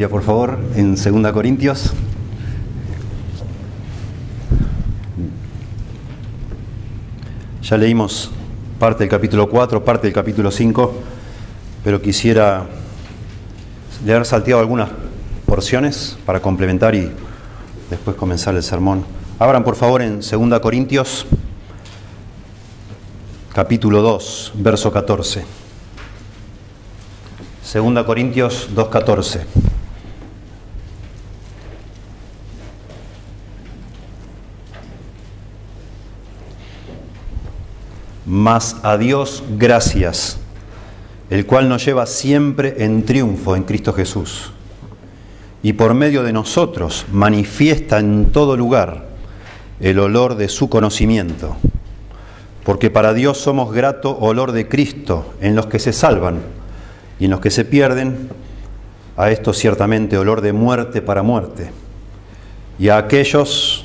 Biblia, por favor, en 2 Corintios. Ya leímos parte del capítulo 4, parte del capítulo 5, pero quisiera leer salteado algunas porciones para complementar y después comenzar el sermón. Abran por favor en 2 Corintios, capítulo 2, verso 14. 2 Corintios 2.14. Mas a Dios gracias, el cual nos lleva siempre en triunfo en Cristo Jesús. Y por medio de nosotros manifiesta en todo lugar el olor de su conocimiento. Porque para Dios somos grato olor de Cristo en los que se salvan y en los que se pierden, a esto ciertamente olor de muerte para muerte, y a aquellos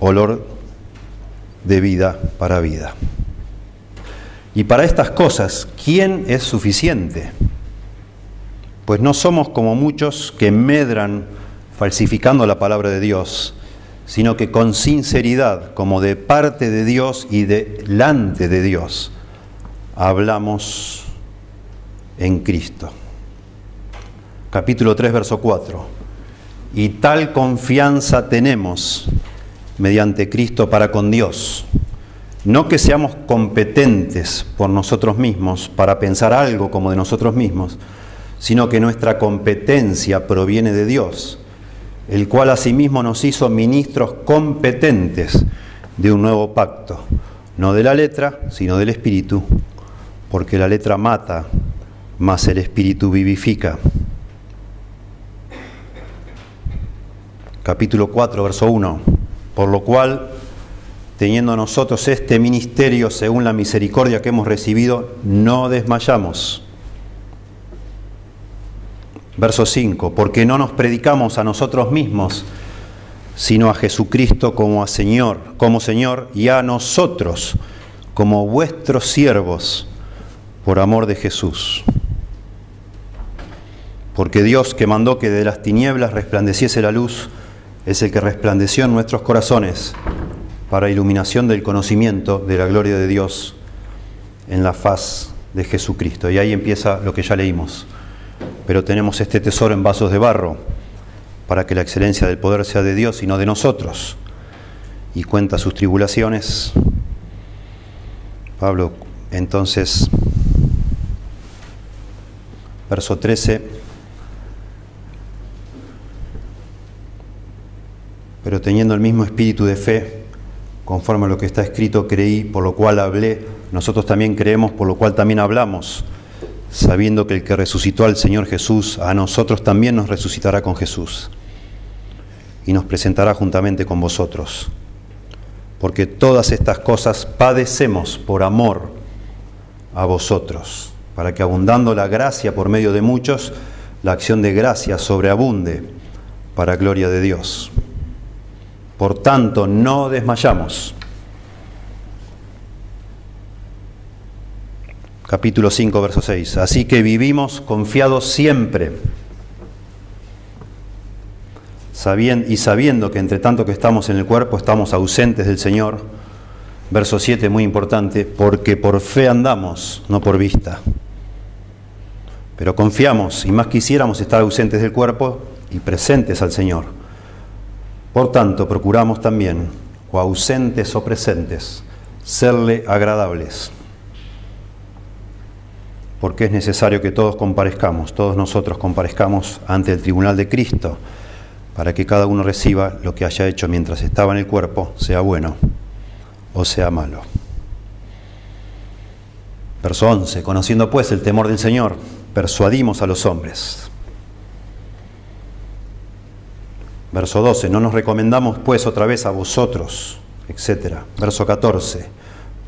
olor de vida para vida. Y para estas cosas, ¿quién es suficiente? Pues no somos como muchos que medran falsificando la palabra de Dios, sino que con sinceridad, como de parte de Dios y delante de Dios, hablamos en Cristo. Capítulo 3, verso 4. Y tal confianza tenemos mediante Cristo para con Dios. No que seamos competentes por nosotros mismos para pensar algo como de nosotros mismos, sino que nuestra competencia proviene de Dios, el cual asimismo nos hizo ministros competentes de un nuevo pacto, no de la letra, sino del Espíritu, porque la letra mata, mas el Espíritu vivifica. Capítulo 4, verso 1. Por lo cual, teniendo nosotros este ministerio según la misericordia que hemos recibido, no desmayamos. Verso 5. Porque no nos predicamos a nosotros mismos, sino a Jesucristo como a Señor, como Señor, y a nosotros como vuestros siervos, por amor de Jesús. Porque Dios que mandó que de las tinieblas resplandeciese la luz, es el que resplandeció en nuestros corazones para iluminación del conocimiento de la gloria de Dios en la faz de Jesucristo. Y ahí empieza lo que ya leímos. Pero tenemos este tesoro en vasos de barro para que la excelencia del poder sea de Dios y no de nosotros. Y cuenta sus tribulaciones. Pablo, entonces, verso 13 pero teniendo el mismo espíritu de fe, conforme a lo que está escrito, creí, por lo cual hablé, nosotros también creemos, por lo cual también hablamos, sabiendo que el que resucitó al Señor Jesús, a nosotros también nos resucitará con Jesús y nos presentará juntamente con vosotros. Porque todas estas cosas padecemos por amor a vosotros, para que abundando la gracia por medio de muchos, la acción de gracia sobreabunde para gloria de Dios. Por tanto, no desmayamos. Capítulo 5, verso 6. Así que vivimos confiados siempre, y sabiendo que entre tanto que estamos en el cuerpo estamos ausentes del Señor. Verso 7, muy importante, porque por fe andamos, no por vista. Pero confiamos y más quisiéramos estar ausentes del cuerpo y presentes al Señor. Por tanto, procuramos también, o ausentes o presentes, serle agradables, porque es necesario que todos comparezcamos, todos nosotros comparezcamos ante el tribunal de Cristo, para que cada uno reciba lo que haya hecho mientras estaba en el cuerpo, sea bueno o sea malo. Verso 11. Conociendo pues el temor del Señor, persuadimos a los hombres. Verso 12, no nos recomendamos pues otra vez a vosotros, etc. Verso 14,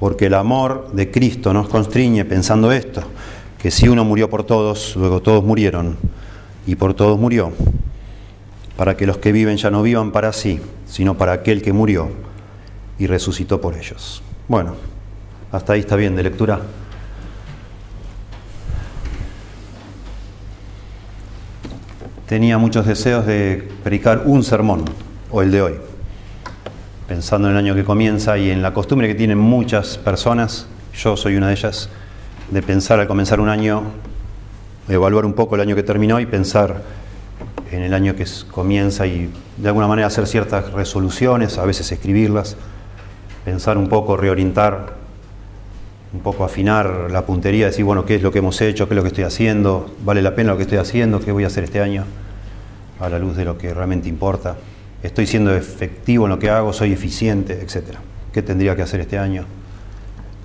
porque el amor de Cristo nos constriñe pensando esto, que si uno murió por todos, luego todos murieron, y por todos murió, para que los que viven ya no vivan para sí, sino para aquel que murió y resucitó por ellos. Bueno, hasta ahí está bien de lectura. Tenía muchos deseos de predicar un sermón, o el de hoy, pensando en el año que comienza y en la costumbre que tienen muchas personas, yo soy una de ellas, de pensar al comenzar un año, evaluar un poco el año que terminó y pensar en el año que comienza y de alguna manera hacer ciertas resoluciones, a veces escribirlas, pensar un poco, reorientar un poco afinar la puntería, decir, bueno, qué es lo que hemos hecho, qué es lo que estoy haciendo, vale la pena lo que estoy haciendo, qué voy a hacer este año, a la luz de lo que realmente importa. Estoy siendo efectivo en lo que hago, soy eficiente, etc. ¿Qué tendría que hacer este año?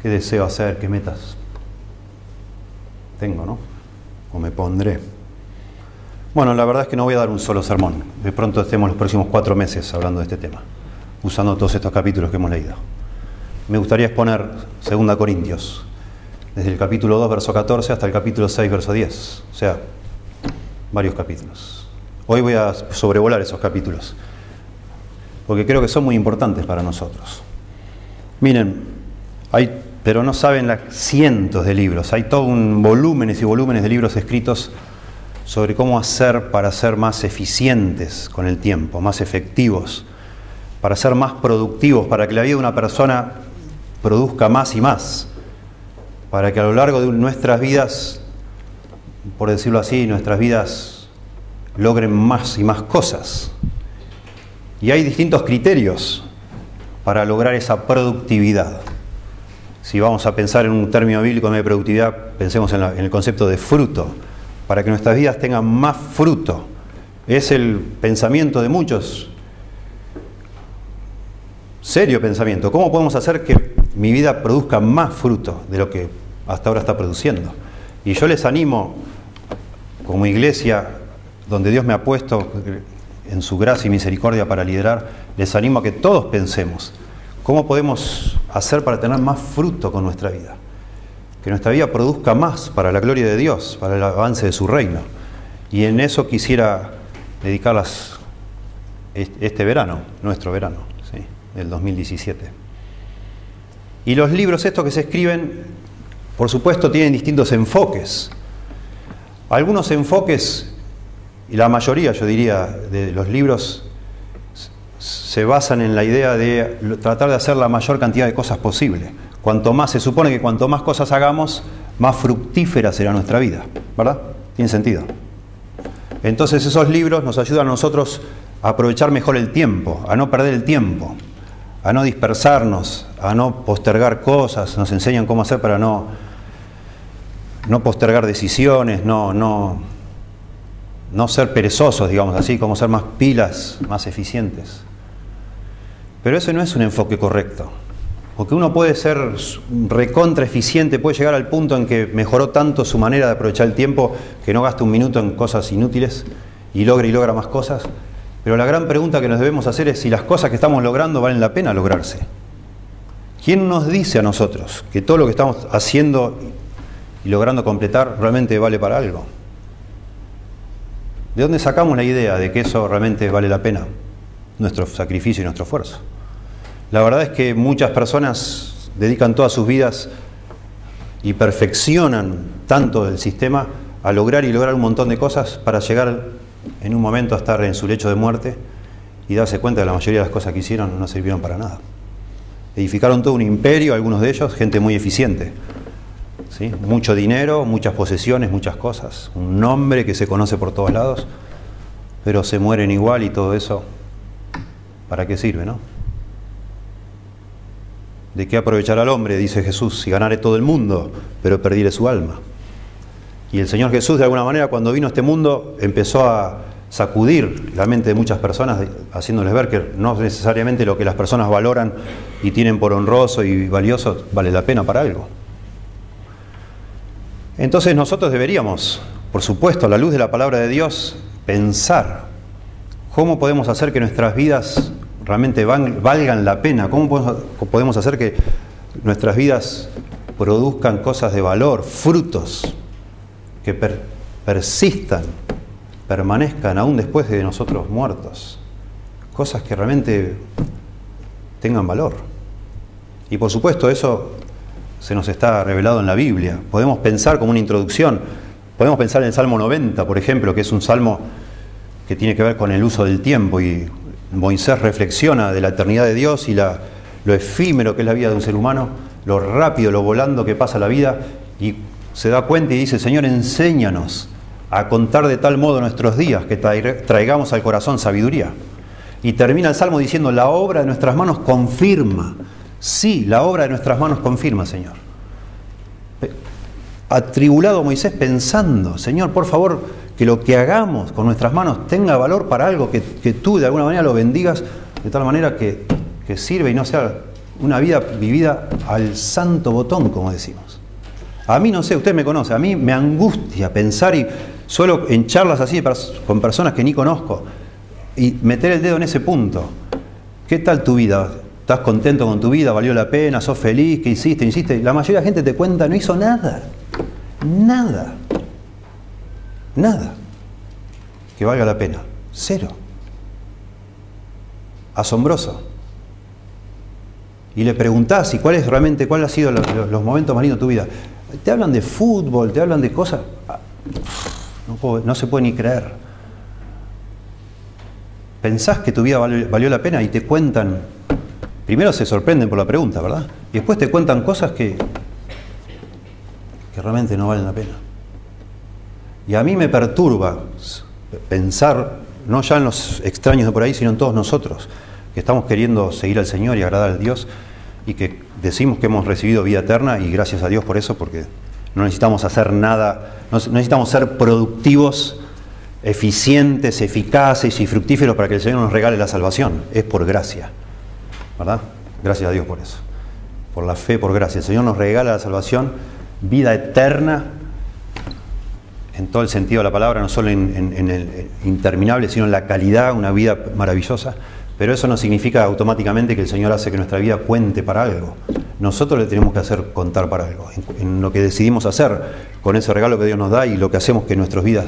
¿Qué deseo hacer? ¿Qué metas tengo, no? O me pondré. Bueno, la verdad es que no voy a dar un solo sermón. De pronto estemos los próximos cuatro meses hablando de este tema, usando todos estos capítulos que hemos leído me gustaría exponer 2 Corintios, desde el capítulo 2, verso 14 hasta el capítulo 6, verso 10, o sea, varios capítulos. Hoy voy a sobrevolar esos capítulos, porque creo que son muy importantes para nosotros. Miren, hay, pero no saben las cientos de libros, hay todo un volúmenes y volúmenes de libros escritos sobre cómo hacer para ser más eficientes con el tiempo, más efectivos, para ser más productivos, para que la vida de una persona produzca más y más, para que a lo largo de nuestras vidas, por decirlo así, nuestras vidas logren más y más cosas. Y hay distintos criterios para lograr esa productividad. Si vamos a pensar en un término bíblico de productividad, pensemos en, en el concepto de fruto, para que nuestras vidas tengan más fruto. Es el pensamiento de muchos, serio pensamiento. ¿Cómo podemos hacer que mi vida produzca más fruto de lo que hasta ahora está produciendo. Y yo les animo, como iglesia, donde Dios me ha puesto en su gracia y misericordia para liderar, les animo a que todos pensemos cómo podemos hacer para tener más fruto con nuestra vida. Que nuestra vida produzca más para la gloria de Dios, para el avance de su reino. Y en eso quisiera dedicarlas este verano, nuestro verano, ¿sí? del 2017. Y los libros estos que se escriben, por supuesto, tienen distintos enfoques. Algunos enfoques, y la mayoría, yo diría, de los libros se basan en la idea de tratar de hacer la mayor cantidad de cosas posible. Cuanto más, se supone que cuanto más cosas hagamos, más fructífera será nuestra vida, ¿verdad? Tiene sentido. Entonces esos libros nos ayudan a nosotros a aprovechar mejor el tiempo, a no perder el tiempo a no dispersarnos, a no postergar cosas, nos enseñan cómo hacer para no, no postergar decisiones, no, no, no ser perezosos, digamos así, cómo ser más pilas, más eficientes. Pero ese no es un enfoque correcto, porque uno puede ser recontra eficiente, puede llegar al punto en que mejoró tanto su manera de aprovechar el tiempo que no gasta un minuto en cosas inútiles y logra y logra más cosas, pero la gran pregunta que nos debemos hacer es si las cosas que estamos logrando valen la pena lograrse. ¿Quién nos dice a nosotros que todo lo que estamos haciendo y logrando completar realmente vale para algo? ¿De dónde sacamos la idea de que eso realmente vale la pena? Nuestro sacrificio y nuestro esfuerzo. La verdad es que muchas personas dedican todas sus vidas y perfeccionan tanto el sistema a lograr y lograr un montón de cosas para llegar en un momento a estar en su lecho de muerte y darse cuenta de que la mayoría de las cosas que hicieron no sirvieron para nada. Edificaron todo un imperio, algunos de ellos, gente muy eficiente. ¿sí? Mucho dinero, muchas posesiones, muchas cosas. Un nombre que se conoce por todos lados, pero se mueren igual y todo eso, ¿para qué sirve, no? ¿De qué aprovechar al hombre, dice Jesús, si ganare todo el mundo, pero perdiré su alma? Y el Señor Jesús, de alguna manera, cuando vino a este mundo, empezó a sacudir la mente de muchas personas, haciéndoles ver que no necesariamente lo que las personas valoran y tienen por honroso y valioso vale la pena para algo. Entonces nosotros deberíamos, por supuesto, a la luz de la palabra de Dios, pensar cómo podemos hacer que nuestras vidas realmente valgan la pena, cómo podemos hacer que nuestras vidas produzcan cosas de valor, frutos que persistan, permanezcan aún después de nosotros muertos. Cosas que realmente tengan valor. Y por supuesto eso se nos está revelado en la Biblia. Podemos pensar como una introducción, podemos pensar en el Salmo 90, por ejemplo, que es un salmo que tiene que ver con el uso del tiempo y Moisés reflexiona de la eternidad de Dios y la, lo efímero que es la vida de un ser humano, lo rápido, lo volando que pasa la vida y se da cuenta y dice, Señor, enséñanos a contar de tal modo nuestros días que traigamos al corazón sabiduría. Y termina el Salmo diciendo, la obra de nuestras manos confirma. Sí, la obra de nuestras manos confirma, Señor. Atribulado Moisés pensando, Señor, por favor, que lo que hagamos con nuestras manos tenga valor para algo, que, tú de alguna manera lo bendigas de tal manera que, que sirva y no sea una vida vivida al santo botón, como decimos. A mí no sé, usted me conoce, a mí me angustia pensar y solo en charlas así con personas que ni conozco y meter el dedo en ese punto. ¿Qué tal tu vida? ¿Estás contento con tu vida? ¿Valió la pena? ¿Sos feliz? ¿Qué hiciste? ¿Hiciste? La mayoría de la gente te cuenta, no hizo nada. Nada. Nada. Que valga la pena. Cero. Asombroso. Y le preguntás, ¿y cuál es realmente, cuál ha sido los, momentos más lindos de tu vida? Te hablan de fútbol, te hablan de cosas. No, se puede ni creer. Pensás que tu vida valió, la pena y te cuentan. Primero se sorprenden por la pregunta, ¿verdad? Y después te cuentan cosas que, que realmente no valen la pena. Y a mí me perturba pensar, no ya en los extraños de por ahí, sino en todos nosotros, que estamos queriendo seguir al Señor y agradar a Dios y que decimos que hemos recibido vida eterna y gracias a Dios por eso, porque no necesitamos hacer nada, no necesitamos ser productivos, eficientes, eficaces y fructíferos para que el Señor nos regale la salvación. Es por gracia, ¿verdad? Gracias a Dios por eso. Por la fe, por gracia. El Señor nos regala la salvación, vida eterna, en todo el sentido de la palabra, no solo en, en el interminable, sino en la calidad, una vida maravillosa. Pero eso no significa automáticamente que el Señor hace que nuestra vida cuente para algo. Nosotros le tenemos que hacer contar para algo. En, lo que decidimos hacer con ese regalo que Dios nos da y lo que hacemos que nuestras vidas,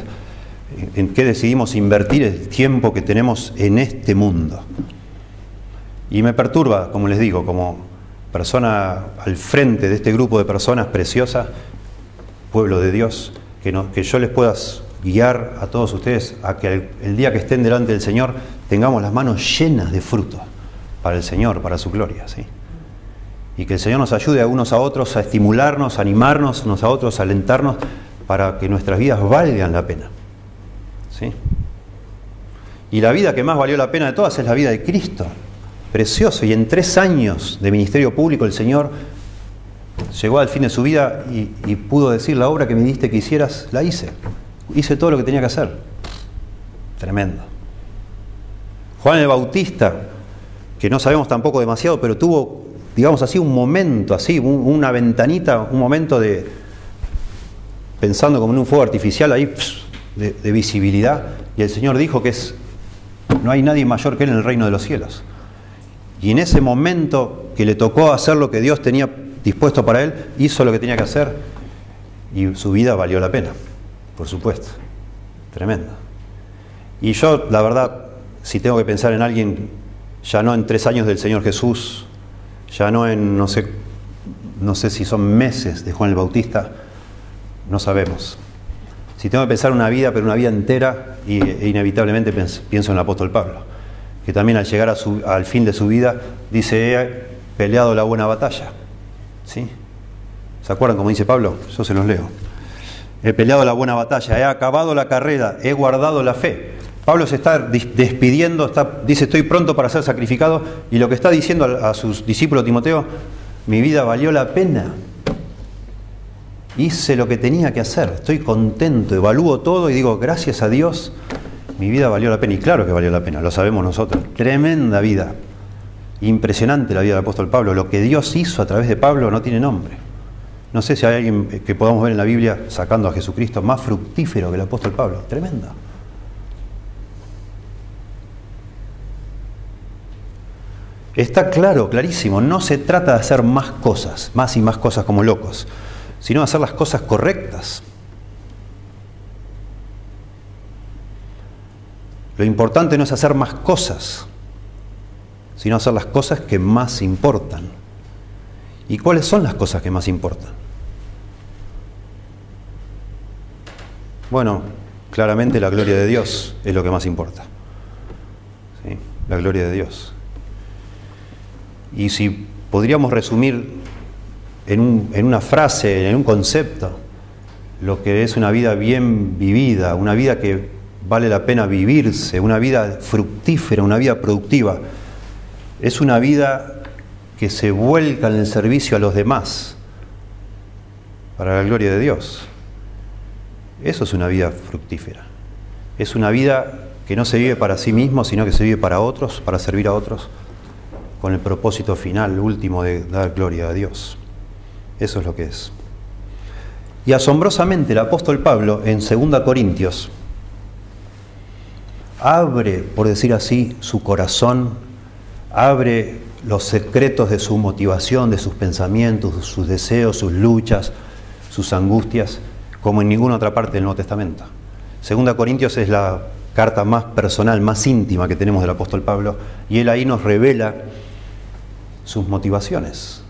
en qué decidimos invertir el tiempo que tenemos en este mundo. Y me perturba, como les digo, como persona al frente de este grupo de personas preciosas, pueblo de Dios, que, que yo les pueda guiar a todos ustedes a que el, día que estén delante del Señor tengamos las manos llenas de fruto para el Señor, para su gloria. ¿sí? Y que el Señor nos ayude a unos a otros a estimularnos, a animarnos unos a otros, a alentarnos para que nuestras vidas valgan la pena. ¿sí? Y la vida que más valió la pena de todas es la vida de Cristo. Precioso. Y en tres años de ministerio público el Señor llegó al fin de su vida y, y pudo decir, la obra que me diste que hicieras, la hice hice todo lo que tenía que hacer. Tremendo. Juan el Bautista, que no sabemos tampoco demasiado, pero tuvo, digamos así, un momento, así, una ventanita, un momento de, pensando como en un fuego artificial ahí, de, de visibilidad, y el Señor dijo que es, no hay nadie mayor que Él en el reino de los cielos. Y en ese momento que le tocó hacer lo que Dios tenía dispuesto para Él, hizo lo que tenía que hacer y su vida valió la pena por supuesto. Tremendo. Y yo, la verdad, si tengo que pensar en alguien, ya no en tres años del Señor Jesús, ya no en, no sé, no sé si son meses de Juan el Bautista, no sabemos. Si tengo que pensar una vida, pero una vida entera, y, e inevitablemente pienso en el apóstol Pablo, que también al llegar al fin de su vida dice, he peleado la buena batalla. ¿Sí? ¿Se acuerdan cómo dice Pablo? Yo se los leo. He peleado la buena batalla, he acabado la carrera, he guardado la fe. Pablo se está despidiendo, dice estoy pronto para ser sacrificado y lo que está diciendo a, a sus discípulos Timoteo, mi vida valió la pena. Hice lo que tenía que hacer, estoy contento, evalúo todo y digo, gracias a Dios, mi vida valió la pena. Y claro que valió la pena, lo sabemos nosotros. Tremenda vida. Impresionante la vida del apóstol Pablo. Lo que Dios hizo a través de Pablo no tiene nombre. No sé si hay alguien que podamos ver en la Biblia sacando a Jesucristo más fructífero que el apóstol Pablo. Tremenda. Está claro, clarísimo, no se trata de hacer más cosas, más y más cosas como locos, sino de hacer las cosas correctas. Lo importante no es hacer más cosas, sino hacer las cosas que más importan. ¿Y cuáles son las cosas que más importan? Bueno, claramente la gloria de Dios es lo que más importa. La gloria de Dios. Y si podríamos resumir en, en una frase, en un concepto, lo que es una vida bien vivida, una vida que vale la pena vivirse, una vida fructífera, una vida productiva, es una vida que se vuelca en el servicio a los demás para la gloria de Dios. Eso es una vida fructífera. Es una vida que no se vive para sí mismo, sino que se vive para otros, para servir a otros, con el propósito final, último, de dar gloria a Dios. Eso es lo que es. Y asombrosamente el apóstol Pablo en 2 Corintios abre, por decir así, su corazón, abre los secretos de su motivación, de sus pensamientos, sus deseos, sus luchas, sus angustias, como en ninguna otra parte del Nuevo Testamento. Segunda Corintios es la carta más personal, más íntima que tenemos del apóstol Pablo, y él ahí nos revela sus motivaciones,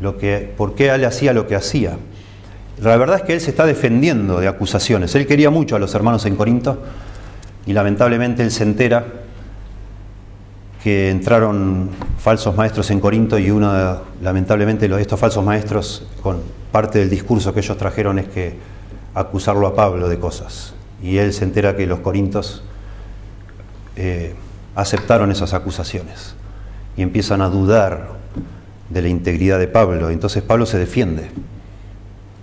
lo que, por qué él hacía lo que hacía. La verdad es que él se está defendiendo de acusaciones. Él quería mucho a los hermanos en Corinto y lamentablemente él se entera que entraron falsos maestros en Corinto y uno, lamentablemente, de estos falsos maestros, con parte del discurso que ellos trajeron es que acusarlo a Pablo de cosas. Y él se entera que los corintos eh, aceptaron esas acusaciones y empiezan a dudar de la integridad de Pablo. Entonces Pablo se defiende,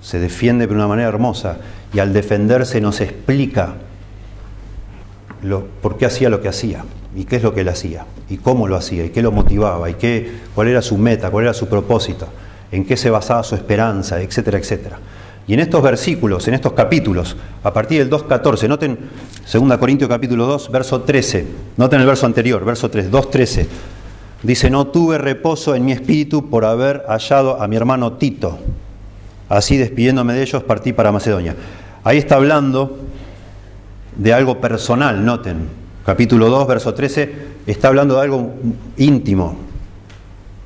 se defiende de una manera hermosa y al defenderse nos explica lo, por qué hacía lo que hacía y qué es lo que él hacía y cómo lo hacía y qué lo motivaba y qué, cuál era su meta, cuál era su propósito, en qué se basaba su esperanza, etcétera, etcétera. Y en estos versículos, en estos capítulos, a partir del 2.14, noten 2 Corintios capítulo 2, verso 13, noten el verso anterior, verso 3, 2.13, dice, no tuve reposo en mi espíritu por haber hallado a mi hermano Tito. Así despidiéndome de ellos partí para Macedonia. Ahí está hablando de algo personal, noten, capítulo 2, verso 13, está hablando de algo íntimo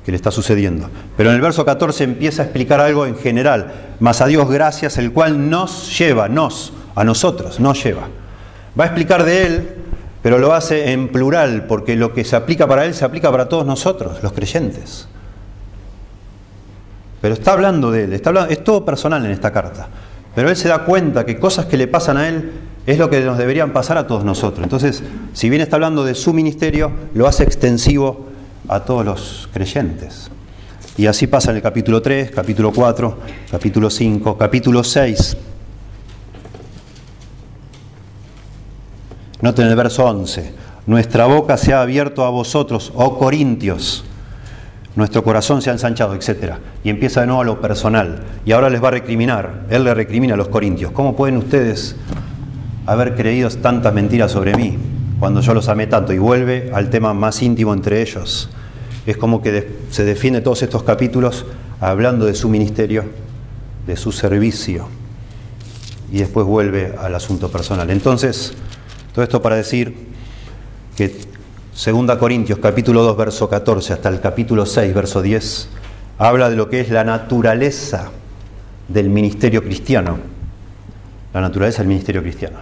que le está sucediendo. Pero en el verso 14 empieza a explicar algo en general, más a Dios gracias, el cual nos lleva, nos, a nosotros, nos lleva. Va a explicar de Él, pero lo hace en plural, porque lo que se aplica para Él se aplica para todos nosotros, los creyentes. Pero está hablando de Él, está hablando, es todo personal en esta carta. Pero Él se da cuenta que cosas que le pasan a Él es lo que nos deberían pasar a todos nosotros. Entonces, si bien está hablando de su ministerio, lo hace extensivo a todos los creyentes. Y así pasa en el capítulo 3, capítulo 4, capítulo 5, capítulo 6. Noten el verso 11. Nuestra boca se ha abierto a vosotros, oh Corintios. Nuestro corazón se ha ensanchado, etc. Y empieza de nuevo a lo personal. Y ahora les va a recriminar. Él le recrimina a los Corintios. ¿Cómo pueden ustedes haber creído tantas mentiras sobre mí cuando yo los amé tanto y vuelve al tema más íntimo entre ellos. Es como que se defiende todos estos capítulos hablando de su ministerio, de su servicio y después vuelve al asunto personal. Entonces, todo esto para decir que 2 Corintios capítulo 2 verso 14 hasta el capítulo 6 verso 10 habla de lo que es la naturaleza del ministerio cristiano. La naturaleza del ministerio cristiano.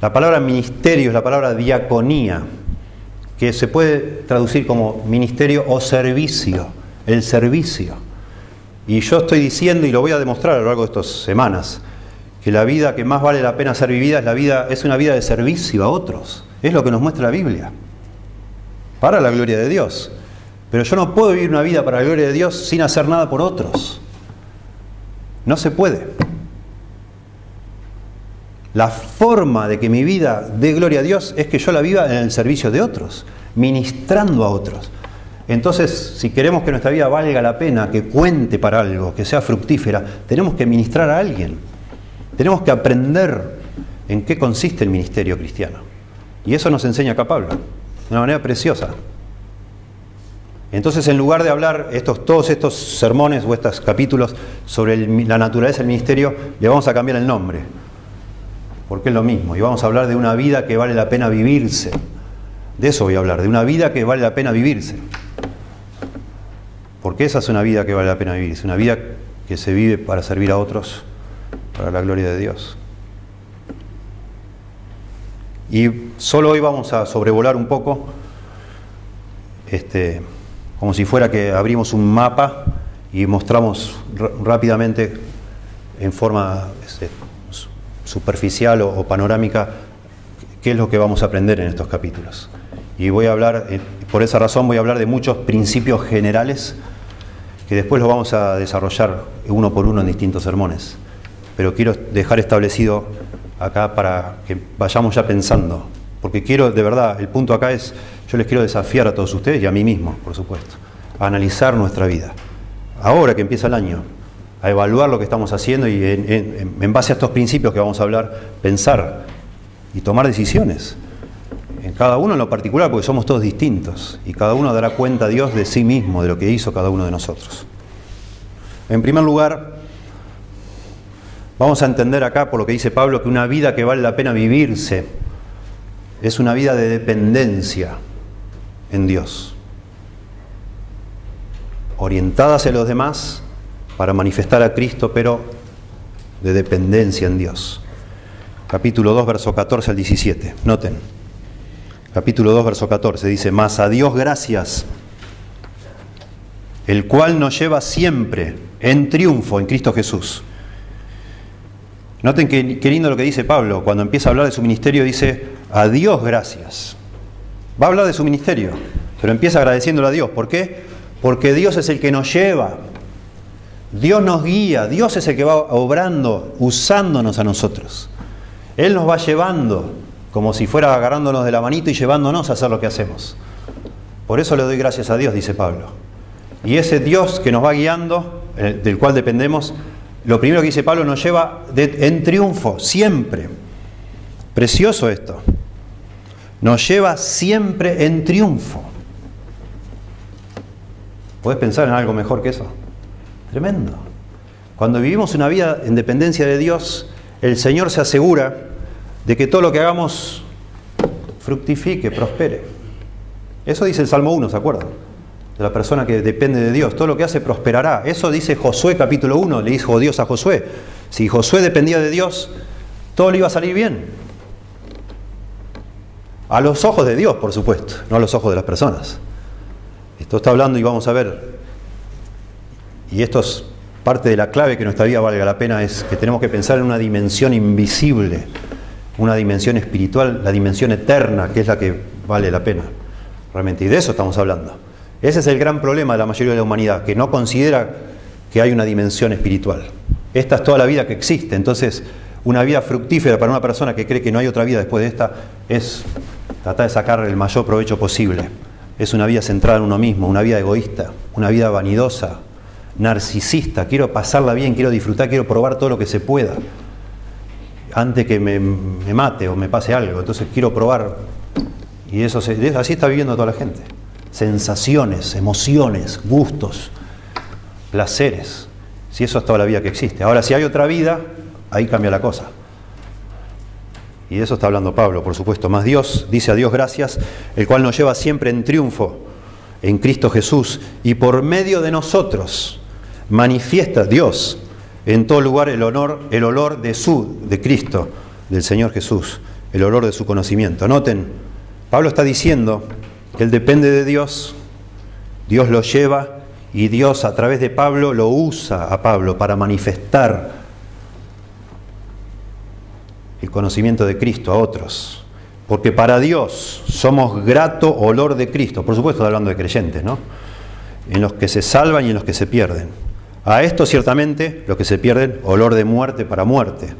La palabra ministerio es la palabra diaconía, que se puede traducir como ministerio o servicio, el servicio. Y yo estoy diciendo, y lo voy a demostrar a lo largo de estas semanas, que la vida que más vale la pena ser vivida es, la vida, es una vida de servicio a otros. Es lo que nos muestra la Biblia. Para la gloria de Dios. Pero yo no puedo vivir una vida para la gloria de Dios sin hacer nada por otros. No se puede. La forma de que mi vida dé gloria a Dios es que yo la viva en el servicio de otros, ministrando a otros. Entonces, si queremos que nuestra vida valga la pena, que cuente para algo, que sea fructífera, tenemos que ministrar a alguien. Tenemos que aprender en qué consiste el ministerio cristiano. Y eso nos enseña acá Pablo, de una manera preciosa. Entonces, en lugar de hablar estos, todos estos sermones o estos capítulos sobre la naturaleza del ministerio, le vamos a cambiar el nombre porque es lo mismo. Y vamos a hablar de una vida que vale la pena vivirse. De eso voy a hablar, de una vida que vale la pena vivirse. Porque esa es una vida que vale la pena vivirse, una vida que se vive para servir a otros, para la gloria de Dios. Y solo hoy vamos a sobrevolar un poco, este, como si fuera que abrimos un mapa y mostramos rápidamente en forma este, superficial o, panorámica qué es lo que vamos a aprender en estos capítulos. Y voy a hablar, eh, por esa razón voy a hablar de muchos principios generales que después los vamos a desarrollar uno por uno en distintos sermones. Pero quiero dejar establecido acá para que vayamos ya pensando, porque quiero, de verdad, el punto acá es, yo les quiero desafiar a todos ustedes y a mí mismo, por supuesto, a analizar nuestra vida. Ahora que empieza el año, a evaluar lo que estamos haciendo y en, base a estos principios que vamos a hablar, pensar y tomar decisiones. En cada uno en lo particular, porque somos todos distintos y cada uno dará cuenta a Dios de sí mismo, de lo que hizo cada uno de nosotros. En primer lugar, vamos a entender acá, por lo que dice Pablo, que una vida que vale la pena vivirse es una vida de dependencia en Dios, orientada hacia los demás para manifestar a Cristo, pero de dependencia en Dios. Capítulo 2, verso 14 al 17. Noten. Capítulo 2, verso 14 dice, Mas a Dios gracias, el cual nos lleva siempre en triunfo en Cristo Jesús. Noten qué, lindo lo que dice Pablo. Cuando empieza a hablar de su ministerio dice, a Dios gracias. Va a hablar de su ministerio, pero empieza agradeciéndole a Dios. ¿Por qué? Porque Dios es el que nos lleva Dios nos guía, Dios es el que va obrando, usándonos a nosotros. Él nos va llevando, como si fuera agarrándonos de la manito y llevándonos a hacer lo que hacemos. Por eso le doy gracias a Dios, dice Pablo. Y ese Dios que nos va guiando, eh, del cual dependemos, lo primero que dice Pablo nos lleva en triunfo, siempre. Precioso esto. Nos lleva siempre en triunfo. ¿Puedes pensar en algo mejor que eso? Tremendo. Cuando vivimos una vida en dependencia de Dios, el Señor se asegura de que todo lo que hagamos fructifique, prospere. Eso dice el Salmo 1, ¿se acuerdan? De la persona que depende de Dios. Todo lo que hace prosperará. Eso dice Josué capítulo 1, le dijo Dios a Josué. Si Josué dependía de Dios, todo le iba a salir bien. A los ojos de Dios, por supuesto, no a los ojos de las personas. Esto está hablando y vamos a ver y esto es parte de la clave que nuestra vida valga la pena, es que tenemos que pensar en una dimensión invisible, una dimensión espiritual, la dimensión eterna, que es la que vale la pena, realmente. Y de eso estamos hablando. Ese es el gran problema de la mayoría de la humanidad, que no considera que hay una dimensión espiritual. Esta es toda la vida que existe, entonces una vida fructífera para una persona que cree que no hay otra vida después de esta es tratar de sacar el mayor provecho posible. Es una vida centrada en uno mismo, una vida egoísta, una vida vanidosa, narcisista, quiero pasarla bien, quiero disfrutar, quiero probar todo lo que se pueda, antes que me, mate o me pase algo, entonces quiero probar, y eso así está viviendo toda la gente, sensaciones, emociones, gustos, placeres, si eso es toda la vida que existe. Ahora, si hay otra vida, ahí cambia la cosa. Y de eso está hablando Pablo, por supuesto. Más Dios, dice a Dios gracias, el cual nos lleva siempre en triunfo en Cristo Jesús y por medio de nosotros manifiesta Dios en todo lugar el honor, el olor de su, de Cristo, del Señor Jesús, el olor de su conocimiento. Noten, Pablo está diciendo él depende de Dios, Dios lo lleva y Dios a través de Pablo lo usa a Pablo para manifestar el conocimiento de Cristo a otros. Porque para Dios somos grato olor de Cristo. Por supuesto, hablando de creyentes, ¿no? En los que se salvan y en los que se pierden. A esto ciertamente los que se pierden, olor de muerte para muerte.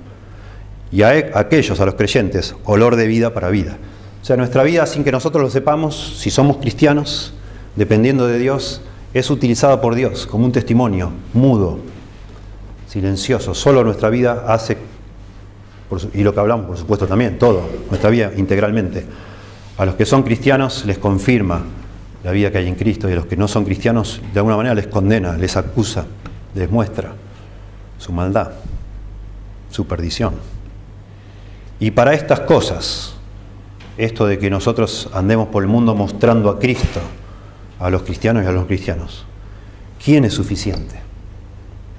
Y a e, aquellos, a los creyentes, olor de vida para vida. O sea, nuestra vida, sin que nosotros lo sepamos, si somos cristianos, dependiendo de Dios, es utilizada por Dios como un testimonio mudo, silencioso. Solo nuestra vida hace, y lo que hablamos, por supuesto, también, todo, nuestra vida integralmente. A los que son cristianos les confirma la vida que hay en Cristo y a los que no son cristianos, de alguna manera les condena, les acusa les muestra su maldad, su perdición. Y para estas cosas, esto de que nosotros andemos por el mundo mostrando a Cristo, a los cristianos y a los cristianos, ¿quién es suficiente?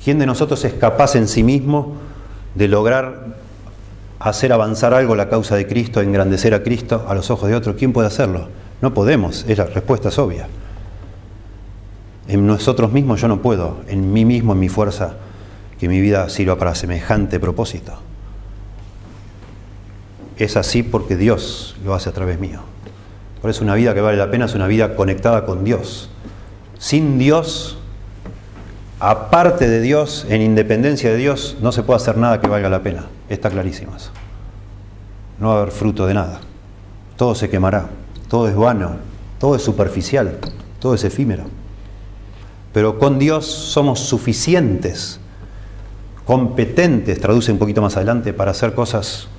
¿Quién de nosotros es capaz en sí mismo de lograr hacer avanzar algo la causa de Cristo, engrandecer a Cristo a los ojos de otros. ¿Quién puede hacerlo? No podemos, es la respuesta es obvia. En nosotros mismos yo no puedo, en mí mismo, en mi fuerza, que mi vida sirva para semejante propósito. Es así porque Dios lo hace a través mío. Por eso una vida que vale la pena es una vida conectada con Dios. Sin Dios, aparte de Dios, en independencia de Dios, no se puede hacer nada que valga la pena. Está clarísimo eso. No va a haber fruto de nada. Todo se quemará, todo es vano, todo es superficial, todo es efímero. Pero con Dios somos suficientes, competentes, traduce un poquito más adelante, para hacer cosas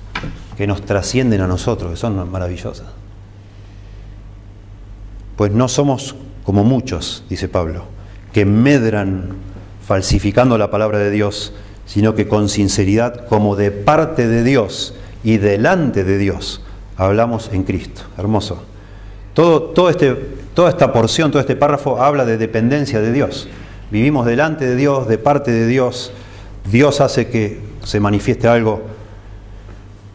que nos trascienden a nosotros, que son maravillosas. Pues no somos como muchos, dice Pablo, que medran falsificando la palabra de Dios, sino que con sinceridad, como de parte de Dios y delante de Dios, hablamos en Cristo. Hermoso. Todo, todo este, toda esta porción, todo este párrafo habla de dependencia de Dios. Vivimos delante de Dios, de parte de Dios. Dios hace que se manifieste algo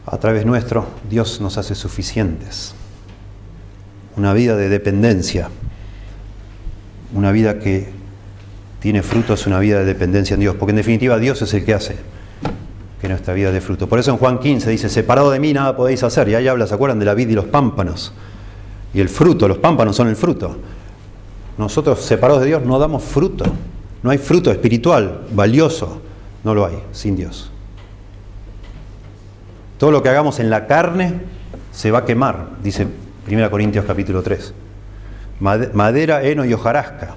a través nuestro. Dios nos hace suficientes una vida de dependencia, una vida que tiene frutos, una vida de dependencia en Dios, porque en definitiva Dios es el que hace que nuestra vida dé fruto. Por eso en Juan 15 dice, separado de mí nada podéis hacer, y ahí habla, ¿se acuerdan de la vid y los pámpanos? Y el fruto, los pámpanos son el fruto. Nosotros separados de Dios no damos fruto, no hay fruto espiritual, valioso, no lo hay, sin Dios. Todo lo que hagamos en la carne se va a quemar, dice 1 Corintios capítulo 3. Madera, heno y hojarasca.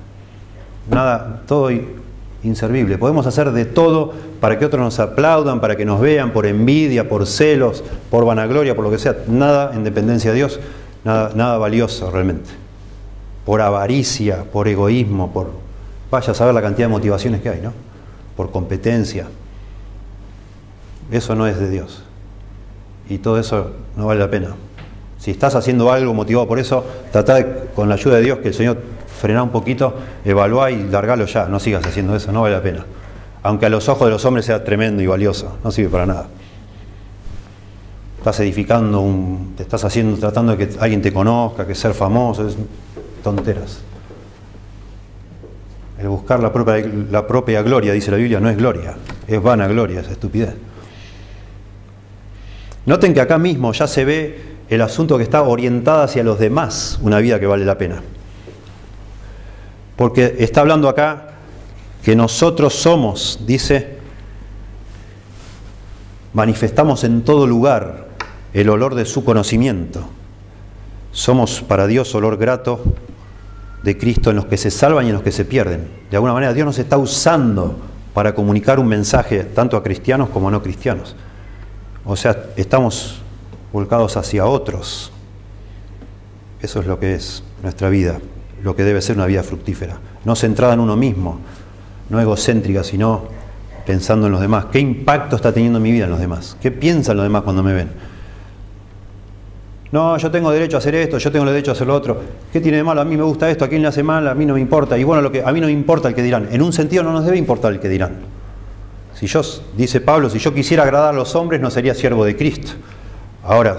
Nada, todo inservible. Podemos hacer de todo para que otros nos aplaudan, para que nos vean, por envidia, por celos, por vanagloria, por lo que sea. Nada en dependencia de Dios, nada, nada valioso realmente. Por avaricia, por egoísmo, por... Vaya a saber la cantidad de motivaciones que hay, ¿no? Por competencia. Eso no es de Dios. Y todo eso no vale la pena. Si estás haciendo algo motivado por eso, trata con la ayuda de Dios que el Señor frena un poquito, evalúa y largalo ya. No sigas haciendo eso, no vale la pena. Aunque a los ojos de los hombres sea tremendo y valioso, no sirve para nada. Estás edificando, un, te estás haciendo, tratando de que alguien te conozca, que ser famoso, es tonteras. El buscar la propia, la propia gloria, dice la Biblia, no es gloria, es vana gloria, es estupidez. Noten que acá mismo ya se ve el asunto que está orientada hacia los demás, una vida que vale la pena. Porque está hablando acá que nosotros somos, dice, manifestamos en todo lugar el olor de su conocimiento. Somos para Dios olor grato de Cristo en los que se salvan y en los que se pierden. De alguna manera Dios nos está usando para comunicar un mensaje tanto a cristianos como a no cristianos. O sea, estamos volcados hacia otros. Eso es lo que es nuestra vida, lo que debe ser una vida fructífera. No centrada en uno mismo, no egocéntrica, sino pensando en los demás. ¿Qué impacto está teniendo mi vida en los demás? ¿Qué piensan los demás cuando me ven? No, yo tengo derecho a hacer esto, yo tengo derecho a hacer lo otro. ¿Qué tiene de malo? A mí me gusta esto, a quién le hace mal, a mí no me importa. Y bueno, lo que a mí no me importa el que dirán. En un sentido no nos debe importar el que dirán. Si yo, dice Pablo, si yo quisiera agradar a los hombres, no sería siervo de Cristo. Ahora,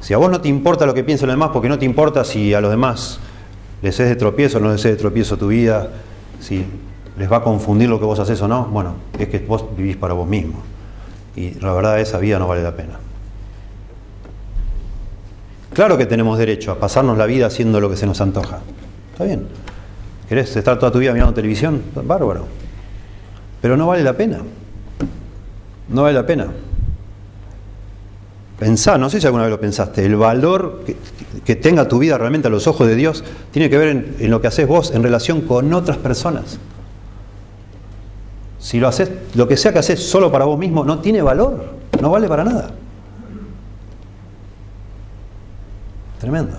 si a vos no te importa lo que piensen los demás, porque no te importa si a los demás les es de tropiezo o no les es de tropiezo tu vida, si les va a confundir lo que vos haces o no, bueno, es que vos vivís para vos mismo. Y la verdad esa vida no vale la pena. Claro que tenemos derecho a pasarnos la vida haciendo lo que se nos antoja. Está bien. ¿Querés estar toda tu vida mirando televisión? Bárbaro. Pero no vale la pena. No vale la pena. Pensá, no sé si alguna vez lo pensaste, el valor que, tenga tu vida realmente a los ojos de Dios tiene que ver en, lo que haces vos en relación con otras personas. Si lo haces, lo que sea que haces solo para vos mismo, no tiene valor, no vale para nada. Tremendo.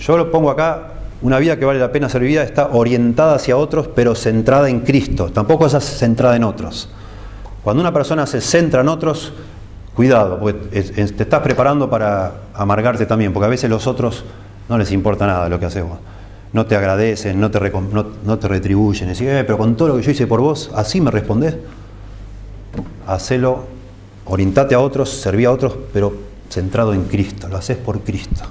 Yo lo pongo acá, una vida que vale la pena ser vivida está orientada hacia otros, pero centrada en Cristo. Tampoco es centrada en otros. Cuando una persona se centra en otros, cuidado, porque te estás preparando para amargarte también, porque a veces los otros no les importa nada lo que haces vos. No te agradecen, no te, no, te retribuyen. Decís, eh, pero con todo lo que yo hice por vos, ¿así me respondés? Hacelo orientate a otros, serví a otros, pero centrado en Cristo, lo haces por Cristo.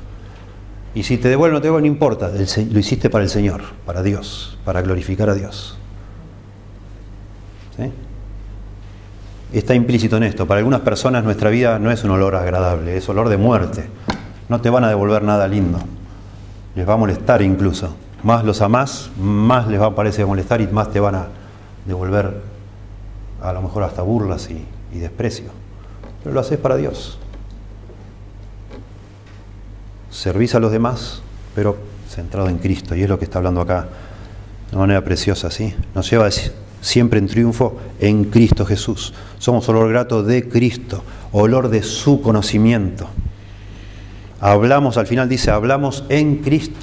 Y si te devuelve o no te devuelve, no importa, lo hiciste para el Señor, para Dios, para glorificar a Dios. Está implícito en esto. Para algunas personas nuestra vida no es un olor agradable, es olor de muerte. No te van a devolver nada lindo. Les va a molestar incluso. Más los amás, más les va a parecer molestar y más te van a devolver a lo mejor hasta burlas y, y desprecio. Pero lo haces para Dios servís a los demás, pero centrado en Cristo, y es lo que está hablando acá de manera preciosa, ¿sí? Nos lleva siempre en triunfo en Cristo Jesús. Somos olor grato de Cristo, olor de su conocimiento. Hablamos, al final dice, hablamos en Cristo.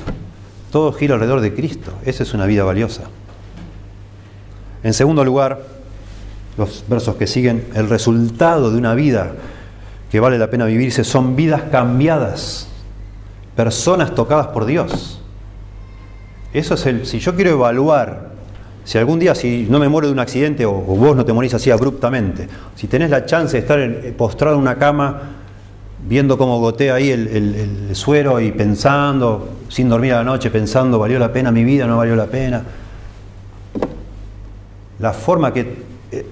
Todo gira alrededor de Cristo. Esa es una vida valiosa. En segundo lugar, los versos que siguen, el resultado de una vida que vale la pena vivirse son vidas cambiadas personas tocadas por Dios. Eso es el, si yo quiero evaluar, si algún día, si no me muero de un accidente o, vos no te morís así abruptamente, si tenés la chance de estar postrado en una cama, viendo cómo gotea ahí el, suero y pensando, sin dormir a la noche, pensando, ¿valió la pena mi vida? ¿No valió la pena? La forma que, eh,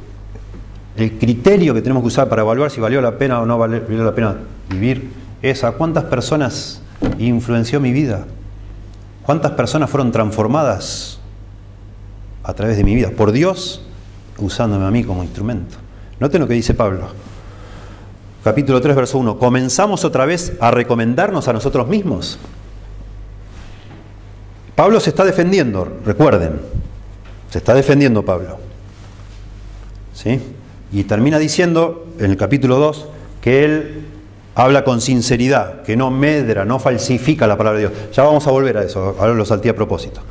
el criterio que tenemos que usar para evaluar si valió la pena o no valió la pena vivir es a cuántas personas influenció mi vida. ¿Cuántas personas fueron transformadas a través de mi vida? Por Dios, usándome a mí como instrumento. Noten lo que dice Pablo. Capítulo 3, verso 1. ¿Comenzamos otra vez a recomendarnos a nosotros mismos? Pablo se está defendiendo, recuerden. Se está defendiendo Pablo. ¿Sí? Y termina diciendo en el capítulo 2 que él habla con sinceridad, que no medra, no falsifica la palabra de Dios. Ya vamos a volver a eso, ahora lo salté a propósito.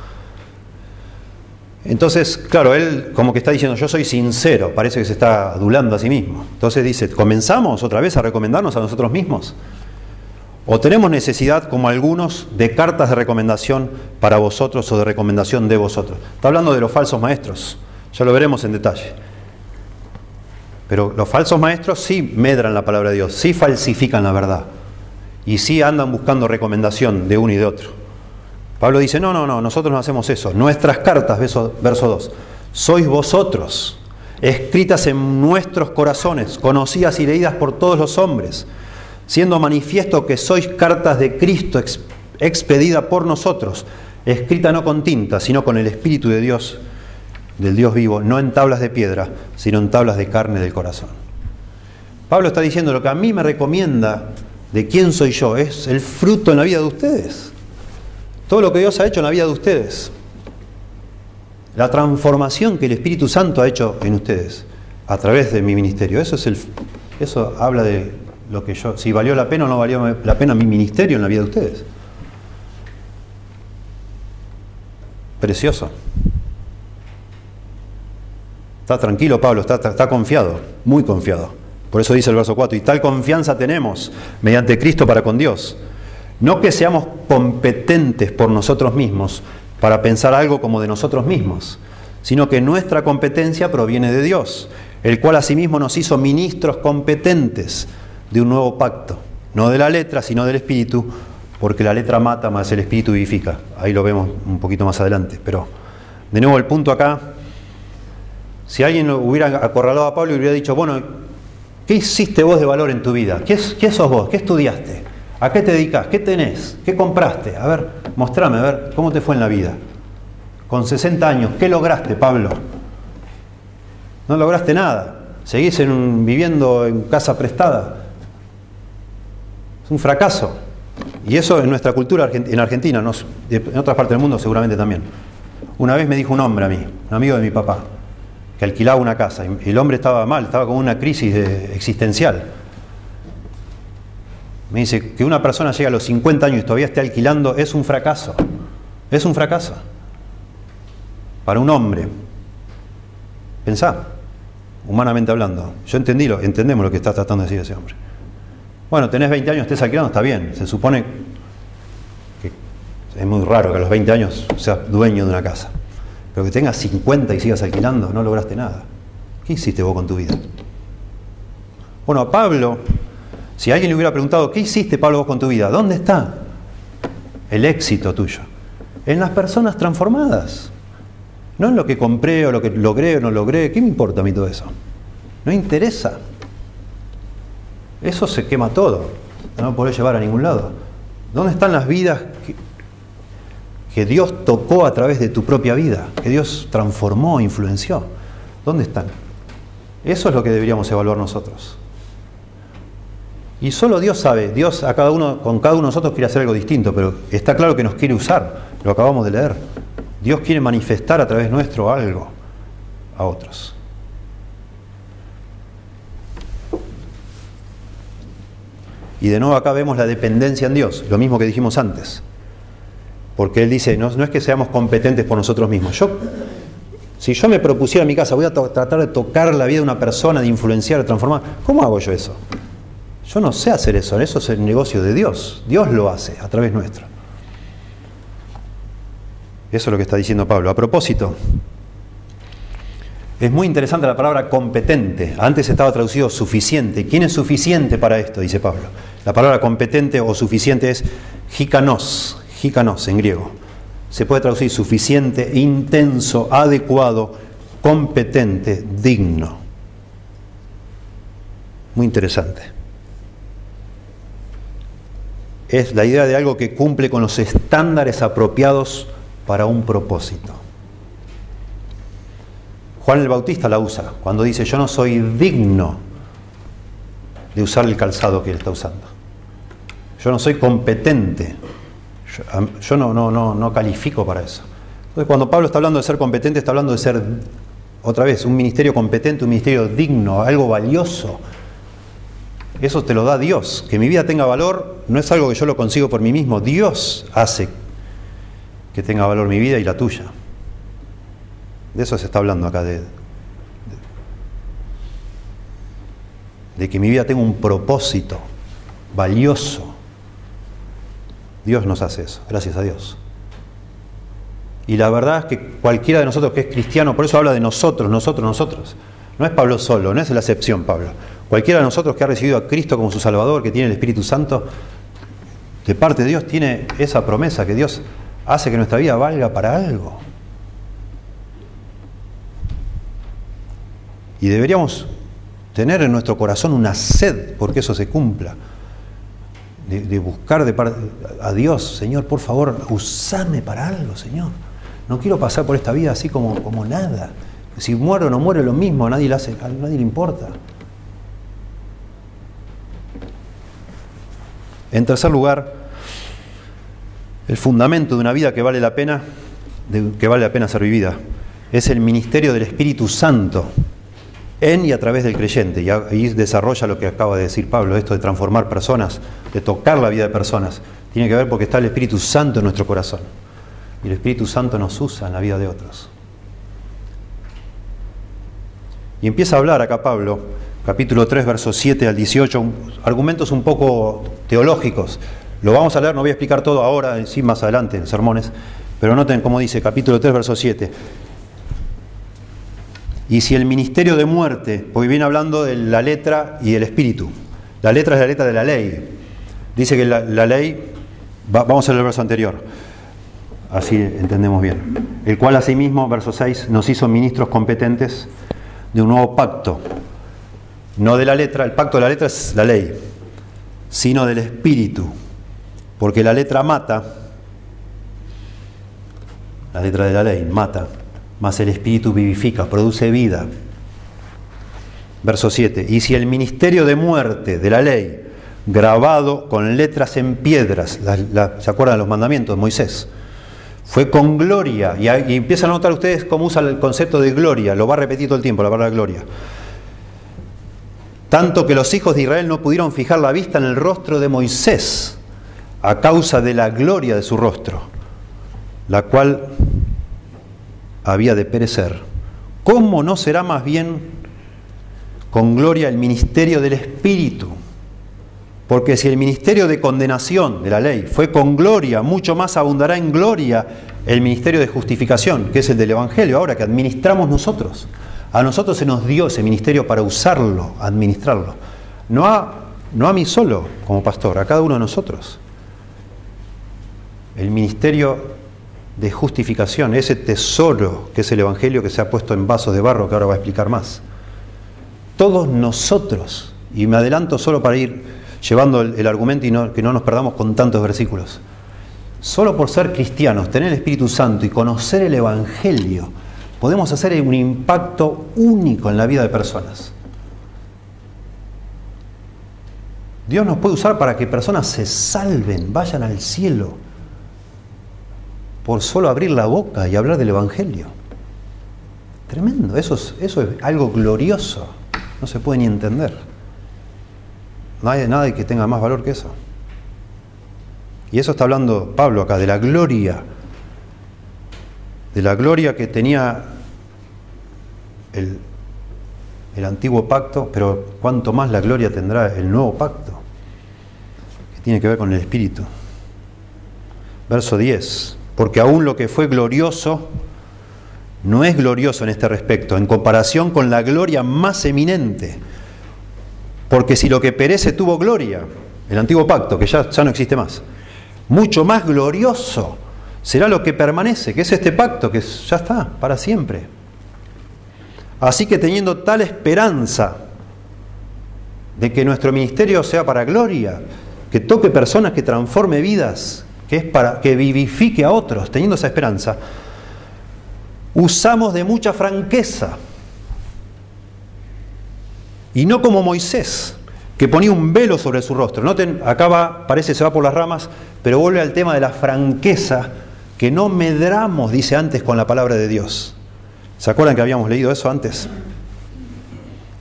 Entonces, claro, él como que está diciendo, yo soy sincero, parece que se está adulando a sí mismo. Entonces dice, ¿comenzamos otra vez a recomendarnos a nosotros mismos? ¿O tenemos necesidad, como algunos, de cartas de recomendación para vosotros o de recomendación de vosotros? Está hablando de los falsos maestros, ya lo veremos en detalle. Pero los falsos maestros sí medran la palabra de Dios, sí falsifican la verdad y sí andan buscando recomendación de uno y de otro. Pablo dice, no, no, no, nosotros no hacemos eso. Nuestras cartas, verso, verso 2, sois vosotros, escritas en nuestros corazones, conocidas y leídas por todos los hombres, siendo manifiesto que sois cartas de Cristo expedida por nosotros, escrita no con tinta, sino con el Espíritu de Dios del Dios vivo, no en tablas de piedra, sino en tablas de carne del corazón. Pablo está diciendo lo que a mí me recomienda de quién soy yo, es el fruto en la vida de ustedes. Todo lo que Dios ha hecho en la vida de ustedes. La transformación que el Espíritu Santo ha hecho en ustedes a través de mi ministerio. Eso, es el, eso habla de lo que yo, si valió la pena o no valió la pena mi ministerio en la vida de ustedes. Precioso. Está tranquilo Pablo, está, confiado, muy confiado. Por eso dice el verso 4, y tal confianza tenemos mediante Cristo para con Dios. No que seamos competentes por nosotros mismos para pensar algo como de nosotros mismos, sino que nuestra competencia proviene de Dios, el cual asimismo nos hizo ministros competentes de un nuevo pacto, no de la letra, sino del espíritu, porque la letra mata más el espíritu vivifica. Ahí lo vemos un poquito más adelante, pero de nuevo el punto acá si alguien hubiera acorralado a Pablo y hubiera dicho, bueno, ¿qué hiciste vos de valor en tu vida? ¿Qué, sos vos? ¿Qué estudiaste? ¿A qué te dedicas? ¿Qué tenés? ¿Qué compraste? A ver, mostrame, a ver, ¿cómo te fue en la vida? Con 60 años, ¿qué lograste, Pablo? No lograste nada. Seguís viviendo en casa prestada. Es un fracaso. Y eso en nuestra cultura en Argentina, en otras partes del mundo seguramente también. Una vez me dijo un hombre a mí, un amigo de mi papá, que alquilaba una casa. El hombre estaba mal, estaba con una crisis existencial. Me dice que una persona llega a los 50 años y todavía esté alquilando es un fracaso. Es un fracaso. Para un hombre. Pensá, humanamente hablando. Yo entendí lo, entendemos lo que está tratando de decir ese hombre. Bueno, tenés 20 años, estés alquilando, está bien. Se supone que es muy raro que a los 20 años seas dueño de una casa. Pero que tengas 50 y sigas alquilando, no lograste nada. ¿Qué hiciste vos con tu vida? Bueno, a Pablo, si alguien le hubiera preguntado, ¿qué hiciste Pablo vos con tu vida? ¿Dónde está el éxito tuyo? En las personas transformadas. No en lo que compré o lo que logré o no logré. ¿Qué me importa a mí todo eso? No interesa. Eso se quema todo. No lo podés llevar a ningún lado. ¿Dónde están las vidas que, Dios tocó a través de tu propia vida? Que Dios transformó, influenció. ¿Dónde están? Eso es lo que deberíamos evaluar nosotros. Y solo Dios sabe, Dios a cada uno, con cada uno de nosotros quiere hacer algo distinto, pero está claro que nos quiere usar, lo acabamos de leer. Dios quiere manifestar a través nuestro algo a otros. Y de nuevo acá vemos la dependencia en Dios, lo mismo que dijimos antes. Porque Él dice, no, no es que seamos competentes por nosotros mismos. Yo, si yo me propusiera en mi casa, voy a tratar de tocar la vida de una persona, de influenciar, de transformar, ¿cómo hago yo eso? Yo no sé hacer eso, eso es el negocio de Dios. Dios lo hace a través nuestro. Eso es lo que está diciendo Pablo. A propósito, es muy interesante la palabra competente. Antes estaba traducido suficiente. ¿Quién es suficiente para esto? Dice Pablo. La palabra competente o suficiente es hikanos, hikanos en griego. Se puede traducir suficiente, intenso, adecuado, competente, digno. Muy interesante es la idea de algo que cumple con los estándares apropiados para un propósito. Juan el Bautista la usa cuando dice yo no soy digno de usar el calzado que él está usando. Yo no soy competente. Yo, no, no, no, no califico para eso. Entonces cuando Pablo está hablando de ser competente, está hablando de ser, otra vez, un ministerio competente, un ministerio digno, algo valioso, eso te lo da Dios. Que mi vida tenga valor no es algo que yo lo consigo por mí mismo. Dios hace que tenga valor mi vida y la tuya. De eso se está hablando acá, de, de, que mi vida tenga un propósito valioso. Dios nos hace eso, gracias a Dios. Y la verdad es que cualquiera de nosotros que es cristiano, por eso habla de nosotros, nosotros, nosotros. No es Pablo solo, no es la excepción Pablo. Cualquiera de nosotros que ha recibido a Cristo como su Salvador, que tiene el Espíritu Santo, de parte de Dios tiene esa promesa que Dios hace que nuestra vida valga para algo. Y deberíamos tener en nuestro corazón una sed porque eso se cumpla. De, buscar de a Dios, Señor, por favor, usame para algo, Señor. No quiero pasar por esta vida así como, como nada. Si muero o no muero, lo mismo, nadie, le hace, a nadie le importa. En tercer lugar, el fundamento de una vida que vale la pena, que vale la pena ser vivida, es el ministerio del Espíritu Santo en y a través del creyente. Y ahí desarrolla lo que acaba de decir Pablo, esto de transformar personas, de tocar la vida de personas. Tiene que ver porque está el Espíritu Santo en nuestro corazón. Y el Espíritu Santo nos usa en la vida de otros. Y empieza a hablar acá Pablo capítulo 3, versos 7 al 18, argumentos un poco teológicos. Lo vamos a leer, no voy a explicar todo ahora, sí, más adelante en sermones, pero noten cómo dice, capítulo 3, verso 7. Y si el ministerio de muerte, porque viene hablando de la letra y el espíritu, la letra es la letra de la ley. Dice que la, ley, vamos a leer el verso anterior, así entendemos bien. El cual asimismo, verso 6, nos hizo ministros competentes de un nuevo pacto no de la letra, el pacto de la letra es la ley, sino del espíritu, porque la letra mata, la letra de la ley mata, mas el espíritu vivifica, produce vida. Verso 7, y si el ministerio de muerte de la ley, grabado con letras en piedras, ¿se acuerdan los mandamientos de Moisés? Fue con gloria, y, y empiezan a notar ustedes cómo usa el concepto de gloria, lo va a repetir todo el tiempo la palabra gloria tanto que los hijos de Israel no pudieron fijar la vista en el rostro de Moisés a causa de la gloria de su rostro, la cual había de perecer. ¿Cómo no será más bien con gloria el ministerio del Espíritu? Porque si el ministerio de condenación de la ley fue con gloria, mucho más abundará en gloria el ministerio de justificación, que es el del Evangelio, ahora que administramos nosotros. A nosotros se nos dio ese ministerio para usarlo, administrarlo. no a, no a mí solo como pastor, a cada uno de nosotros. El ministerio de justificación, ese tesoro que es el Evangelio que se ha puesto en vasos de barro, que ahora va a explicar más. Todos nosotros, y me adelanto solo para ir llevando el, argumento y que no nos perdamos con tantos versículos, solo por ser cristianos, tener el Espíritu Santo y conocer el Evangelio, podemos hacer un impacto único en la vida de personas. Dios nos puede usar para que personas se salven, vayan al cielo por solo abrir la boca y hablar del Evangelio. Tremendo, eso es, eso es algo glorioso, no se puede ni entender. No hay nada que tenga más valor que eso. Y eso está hablando Pablo acá, de la gloria, de la gloria que tenía el, el antiguo pacto, pero cuánto más la gloria tendrá el nuevo pacto, que tiene que ver con el Espíritu. Verso 10 porque aún lo que fue glorioso no es glorioso en este respecto, en comparación con la gloria más eminente. Porque si lo que perece tuvo gloria, el antiguo pacto, que ya, ya no existe más, mucho más glorioso será lo que permanece, que es este pacto, que ya está para siempre. Así que teniendo tal esperanza de que nuestro ministerio sea para gloria, que toque personas, que transforme vidas, que es para que vivifique a otros, teniendo esa esperanza, usamos de mucha franqueza. Y no como Moisés, que ponía un velo sobre su rostro. Noten, acá parece se va por las ramas, pero vuelve al tema de la franqueza, que no medramos, dice antes, con la palabra de Dios. ¿Se acuerdan que habíamos leído eso antes?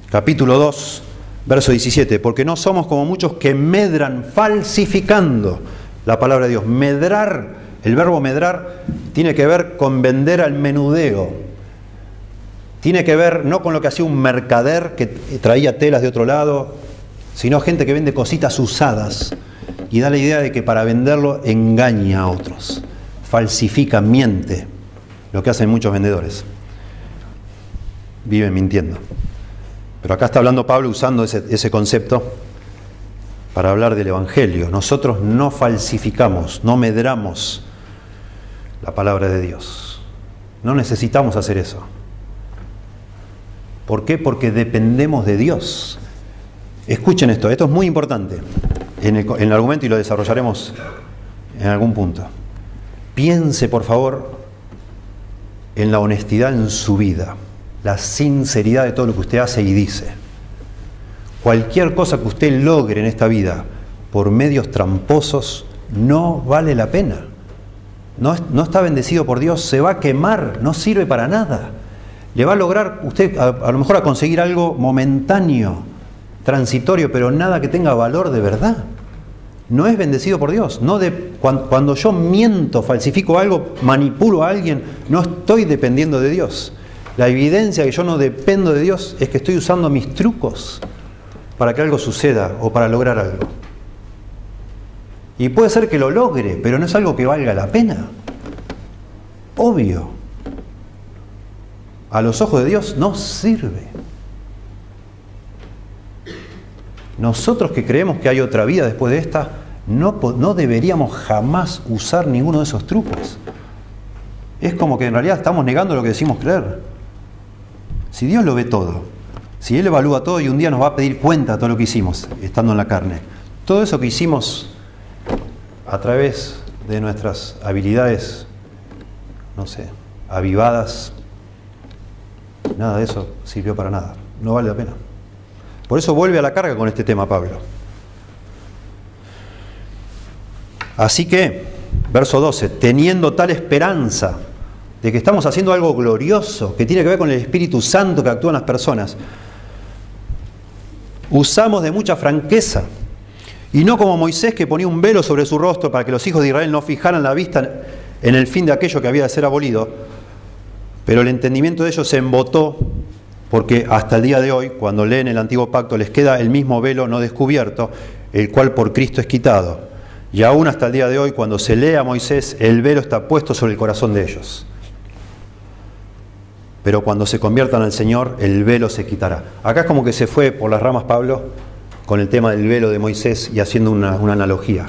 Capítulo 2, verso 17, porque no somos como muchos que medran falsificando la palabra de Dios. Medrar, el verbo medrar, tiene que ver con vender al menudeo. Tiene que ver no con lo que hacía un mercader que traía telas de otro lado, sino gente que vende cositas usadas y da la idea de que para venderlo engaña a otros, falsifica, miente, lo que hacen muchos vendedores. Viven mintiendo. Pero acá está hablando Pablo usando ese, ese concepto para hablar del Evangelio. Nosotros no falsificamos, no medramos la palabra de Dios. No necesitamos hacer eso. ¿Por qué? Porque dependemos de Dios. Escuchen esto, esto es muy importante en el, en el argumento y lo desarrollaremos en algún punto. Piense, por favor, en la honestidad en su vida, la sinceridad de todo lo que usted hace y dice. Cualquier cosa que usted logre en esta vida por medios tramposos no vale la pena. No, está bendecido por Dios, se va a quemar, no sirve para nada. Le va a lograr usted a, lo mejor a conseguir algo momentáneo, transitorio, pero nada que tenga valor de verdad. No es bendecido por Dios. No cuando, cuando yo miento, falsifico algo, manipulo a alguien, no estoy dependiendo de Dios. La evidencia que yo no dependo de Dios es que estoy usando mis trucos para que algo suceda o para lograr algo. Y puede ser que lo logre, pero no es algo que valga la pena. Obvio. A los ojos de Dios no sirve. Nosotros que creemos que hay otra vida después de esta, no, no deberíamos jamás usar ninguno de esos trucos. Es como que en realidad estamos negando lo que decimos creer. Si Dios lo ve todo, si Él evalúa todo y un día nos va a pedir cuenta de todo lo que hicimos, estando en la carne, todo eso que hicimos a través de nuestras habilidades, no sé, avivadas, nada de eso sirvió para nada, no vale la pena. Por eso vuelve a la carga con este tema Pablo. Así que, verso 12, teniendo tal esperanza de que estamos haciendo algo glorioso, que tiene que ver con el Espíritu Santo que actúa en las personas, usamos de mucha franqueza. Y no como Moisés que ponía un velo sobre su rostro para que los hijos de Israel no fijaran la vista en el fin de aquello que había de ser abolido. Pero el entendimiento de ellos se embotó porque hasta el día de hoy, cuando leen el antiguo pacto, les queda el mismo velo no descubierto, el cual por Cristo es quitado. Y aún hasta el día de hoy, cuando se lee a Moisés, el velo está puesto sobre el corazón de ellos pero cuando se conviertan al Señor, el velo se quitará. Acá es como que se fue por las ramas Pablo con el tema del velo de Moisés y haciendo una, analogía.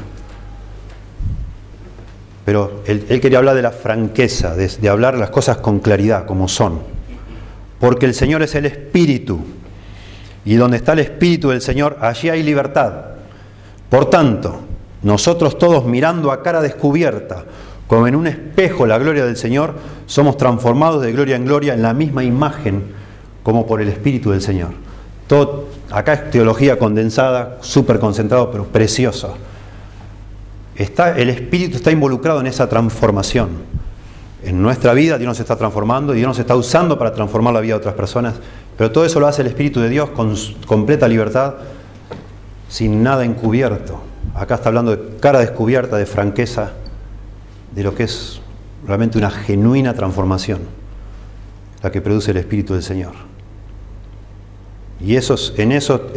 Pero él, quería hablar de la franqueza, de, de hablar las cosas con claridad, como son. Porque el Señor es el Espíritu. Y donde está el Espíritu del Señor, allí hay libertad. Por tanto, nosotros todos mirando a cara descubierta, como en un espejo la gloria del Señor, somos transformados de gloria en gloria en la misma imagen como por el Espíritu del Señor. Acá es teología condensada, súper concentrado, pero preciosa. Está, el Espíritu está involucrado en esa transformación. En nuestra vida Dios nos está transformando y Dios nos está usando para transformar la vida de otras personas, pero todo eso lo hace el Espíritu de Dios con completa libertad, sin nada encubierto. Acá está hablando de cara descubierta, de franqueza, de lo que es realmente una genuina transformación, la que produce el Espíritu del Señor. Y eso, en eso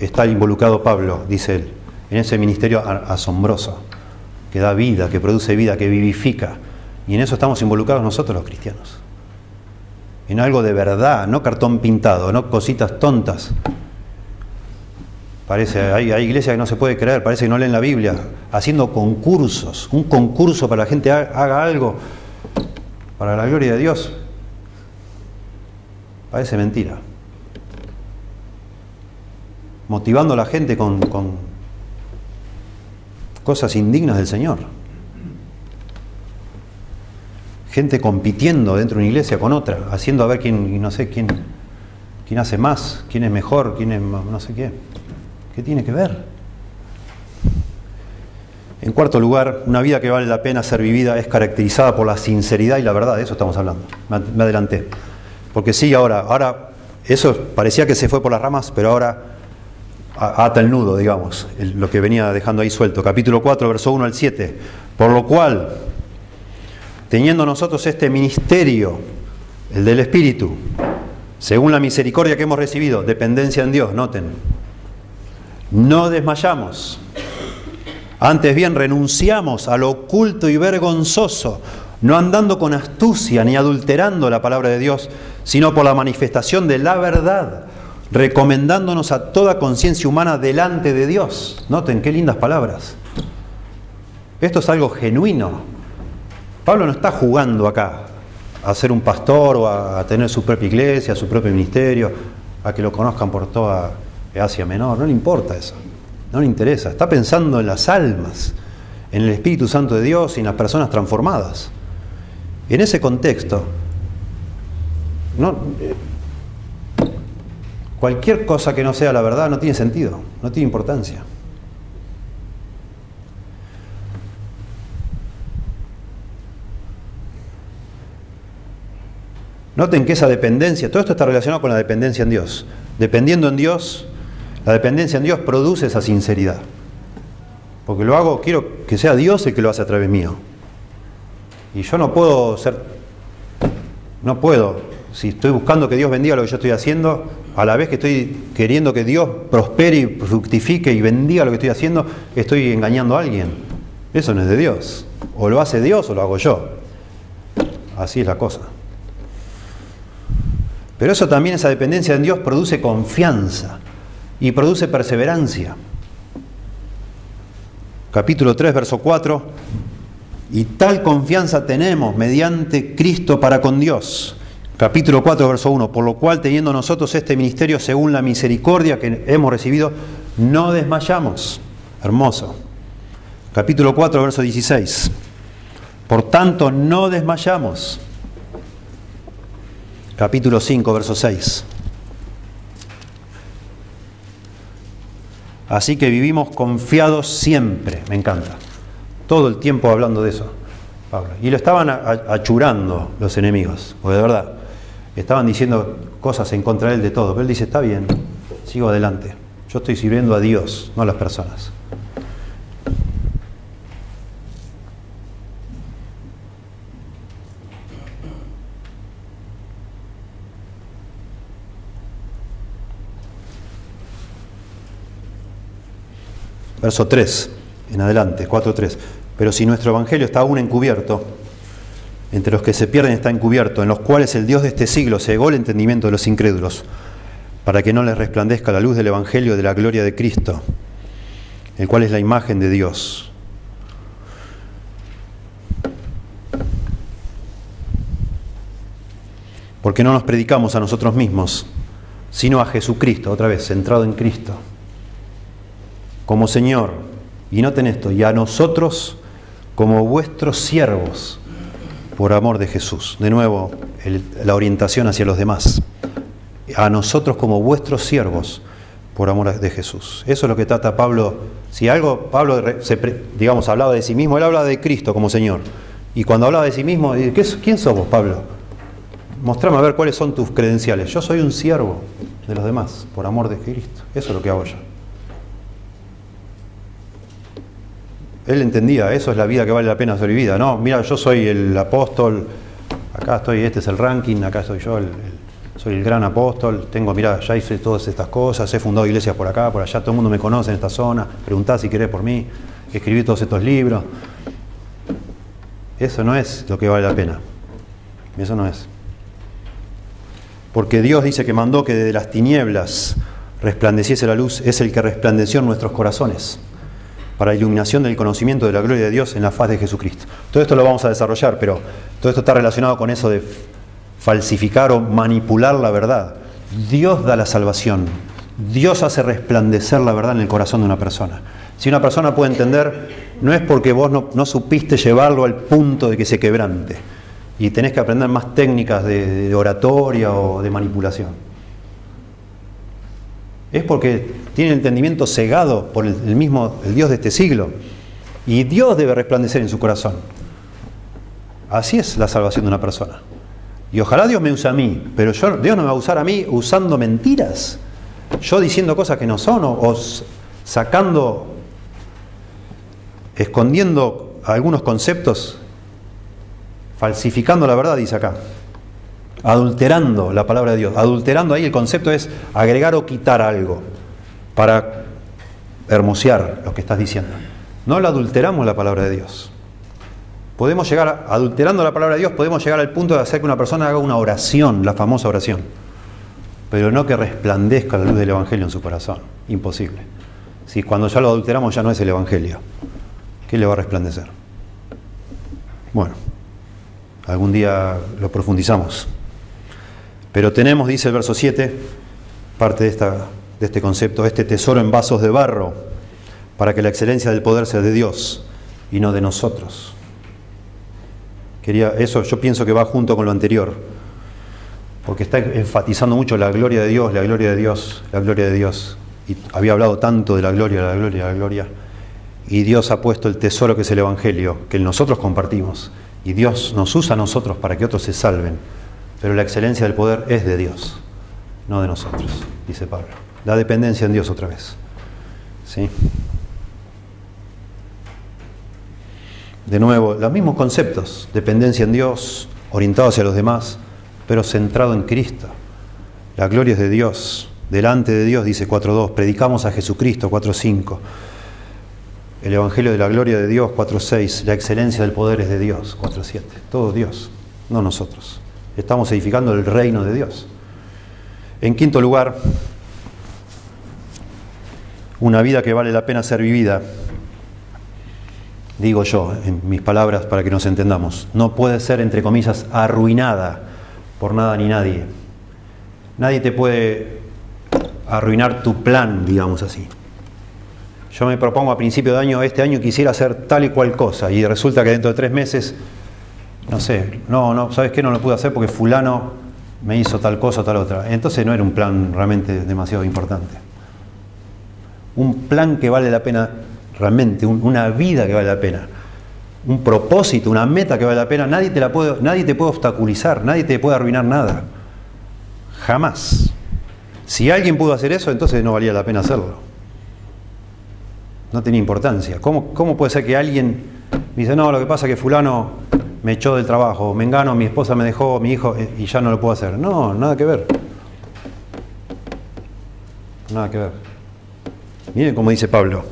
está involucrado Pablo, dice él, en ese ministerio asombroso, que da vida, que produce vida, que vivifica. Y en eso estamos involucrados nosotros los cristianos. En algo de verdad, no cartón pintado, no cositas tontas, Parece, hay, iglesias que no se puede creer, parece que no leen la Biblia, haciendo concursos, un concurso para que la gente haga algo para la gloria de Dios. Parece mentira. Motivando a la gente con, con cosas indignas del Señor. Gente compitiendo dentro de una iglesia con otra, haciendo a ver quién, no sé, quién, quién hace más, quién es mejor, quién es no sé qué. ¿Qué tiene que ver? En cuarto lugar, una vida que vale la pena ser vivida es caracterizada por la sinceridad y la verdad, de eso estamos hablando. Me adelanté. Porque sí, ahora, ahora, eso parecía que se fue por las ramas, pero ahora ata el nudo, digamos, lo que venía dejando ahí suelto. Capítulo 4, verso 1 al 7. Por lo cual, teniendo nosotros este ministerio, el del Espíritu, según la misericordia que hemos recibido, dependencia en Dios, noten, no desmayamos. Antes bien, renunciamos a lo oculto y vergonzoso, no andando con astucia ni adulterando la palabra de Dios, sino por la manifestación de la verdad, recomendándonos a toda conciencia humana delante de Dios. Noten qué lindas palabras. Esto es algo genuino. Pablo no está jugando acá a ser un pastor o a tener su propia iglesia, su propio ministerio, a que lo conozcan por toda Asia Menor, no le importa eso, no le interesa, está pensando en las almas, en el Espíritu Santo de Dios y en las personas transformadas. En ese contexto, no, eh, cualquier cosa que no sea la verdad no tiene sentido, no tiene importancia. Noten que esa dependencia, todo esto está relacionado con la dependencia en Dios. Dependiendo en Dios, la dependencia en Dios produce esa sinceridad. Porque lo hago, quiero que sea Dios el que lo hace a través mío. Y yo no puedo ser, no puedo, si estoy buscando que Dios bendiga lo que yo estoy haciendo, a la vez que estoy queriendo que Dios prospere y fructifique y bendiga lo que estoy haciendo, estoy engañando a alguien. Eso no es de Dios. O lo hace Dios o lo hago yo. Así es la cosa. Pero eso también, esa dependencia en Dios produce confianza y produce perseverancia. Capítulo 3, verso 4. Y tal confianza tenemos mediante Cristo para con Dios. Capítulo 4, verso 1. Por lo cual, teniendo nosotros este ministerio según la misericordia que hemos recibido, no desmayamos. Hermoso. Capítulo 4, verso 16. Por tanto, no desmayamos. Capítulo 5, verso 6. Así que vivimos confiados siempre, me encanta. Todo el tiempo hablando de eso, Pablo. Y lo estaban achurando los enemigos, porque de verdad, estaban diciendo cosas en contra de él de todo. Pero él dice, está bien, sigo adelante. Yo estoy sirviendo a Dios, no a las personas. Verso 3 en adelante, 4.3. Pero si nuestro Evangelio está aún encubierto, entre los que se pierden está encubierto, en los cuales el Dios de este siglo cegó el entendimiento de los incrédulos, para que no les resplandezca la luz del Evangelio de la gloria de Cristo, el cual es la imagen de Dios. Porque no nos predicamos a nosotros mismos, sino a Jesucristo, otra vez, centrado en Cristo, como Señor, y noten esto, y a nosotros como vuestros siervos, por amor de Jesús. De nuevo, la orientación hacia los demás a nosotros como vuestros siervos por amor de Jesús. Eso es lo que trata Pablo. Si algo, Pablo, digamos, hablaba de sí mismo, él habla de Cristo como Señor. Y cuando hablaba de sí mismo, ¿quién sos Pablo? Mostrame a ver cuáles son tus credenciales. Yo soy un siervo de los demás, por amor de Cristo. Eso es lo que hago yo. Él entendía, eso es la vida que vale la pena ser vivida. No, mira, yo soy el apóstol, acá estoy, este es el ranking, acá soy yo, soy el gran apóstol, tengo, mira, ya hice todas estas cosas, he fundado iglesias por acá, por allá, todo el mundo me conoce en esta zona, preguntá si querés por mí, escribí todos estos libros. Eso no es lo que vale la pena. Eso no es. Porque Dios dice que mandó que de las tinieblas resplandeciese la luz, es el que resplandeció en nuestros corazones para iluminación del conocimiento de la gloria de Dios en la faz de Jesucristo. Todo esto lo vamos a desarrollar, pero todo esto está relacionado con eso de falsificar o manipular la verdad. Dios da la salvación. Dios hace resplandecer la verdad en el corazón de una persona. Si una persona puede entender, no es porque vos no, supiste llevarlo al punto de que se quebrante. Y tenés que aprender más técnicas de, oratoria o de manipulación. Es porque tiene el entendimiento cegado por el, mismo el Dios de este siglo. Y Dios debe resplandecer en su corazón. Así es la salvación de una persona. Y ojalá Dios me use a mí, pero yo, Dios no me va a usar a mí usando mentiras, yo diciendo cosas que no son, o, sacando, escondiendo algunos conceptos, falsificando la verdad, dice acá, adulterando la palabra de Dios. Adulterando ahí el concepto es agregar o quitar algo para hermosear lo que estás diciendo. No la adulteramos la palabra de Dios podemos llegar, adulterando la palabra de Dios, podemos llegar al punto de hacer que una persona haga una oración, la famosa oración, pero no que resplandezca la luz del Evangelio en su corazón. Imposible. Si cuando ya lo adulteramos ya no es el Evangelio, ¿qué le va a resplandecer? Bueno, algún día lo profundizamos. Pero tenemos, dice el verso 7, parte de, esta, de este concepto, este tesoro en vasos de barro, para que la excelencia del poder sea de Dios y no de nosotros. Quería, eso yo pienso que va junto con lo anterior, porque está enfatizando mucho la gloria de Dios, la gloria de Dios, la gloria de Dios. Y había hablado tanto de la gloria, la gloria, la gloria. Y Dios ha puesto el tesoro que es el Evangelio, que nosotros compartimos. Y Dios nos usa a nosotros para que otros se salven. Pero la excelencia del poder es de Dios, no de nosotros, dice Pablo. La dependencia en Dios otra vez. ¿Sí? De nuevo, los mismos conceptos, dependencia en Dios, orientado hacia los demás, pero centrado en Cristo. La gloria es de Dios, delante de Dios, dice 4.2, predicamos a Jesucristo 4.5. El Evangelio de la gloria de Dios 4.6, la excelencia del poder es de Dios 4.7. Todo Dios, no nosotros. Estamos edificando el reino de Dios. En quinto lugar, una vida que vale la pena ser vivida digo yo, en mis palabras para que nos entendamos, no puede ser, entre comillas, arruinada por nada ni nadie. Nadie te puede arruinar tu plan, digamos así. Yo me propongo a principio de año, este año quisiera hacer tal y cual cosa, y resulta que dentro de tres meses, no sé, no, no, ¿sabes qué? No lo pude hacer porque fulano me hizo tal cosa tal otra. Entonces no era un plan realmente demasiado importante. Un plan que vale la pena realmente una vida que vale la pena, un propósito, una meta que vale la pena, nadie te, la puede, nadie te puede obstaculizar, nadie te puede arruinar nada. Jamás. Si alguien pudo hacer eso, entonces no valía la pena hacerlo. No tenía importancia. ¿Cómo, cómo puede ser que alguien me dice, no, lo que pasa es que fulano me echó del trabajo, me engano, mi esposa me dejó, mi hijo, eh, y ya no lo puedo hacer? No, nada que ver. Nada que ver. Miren cómo dice Pablo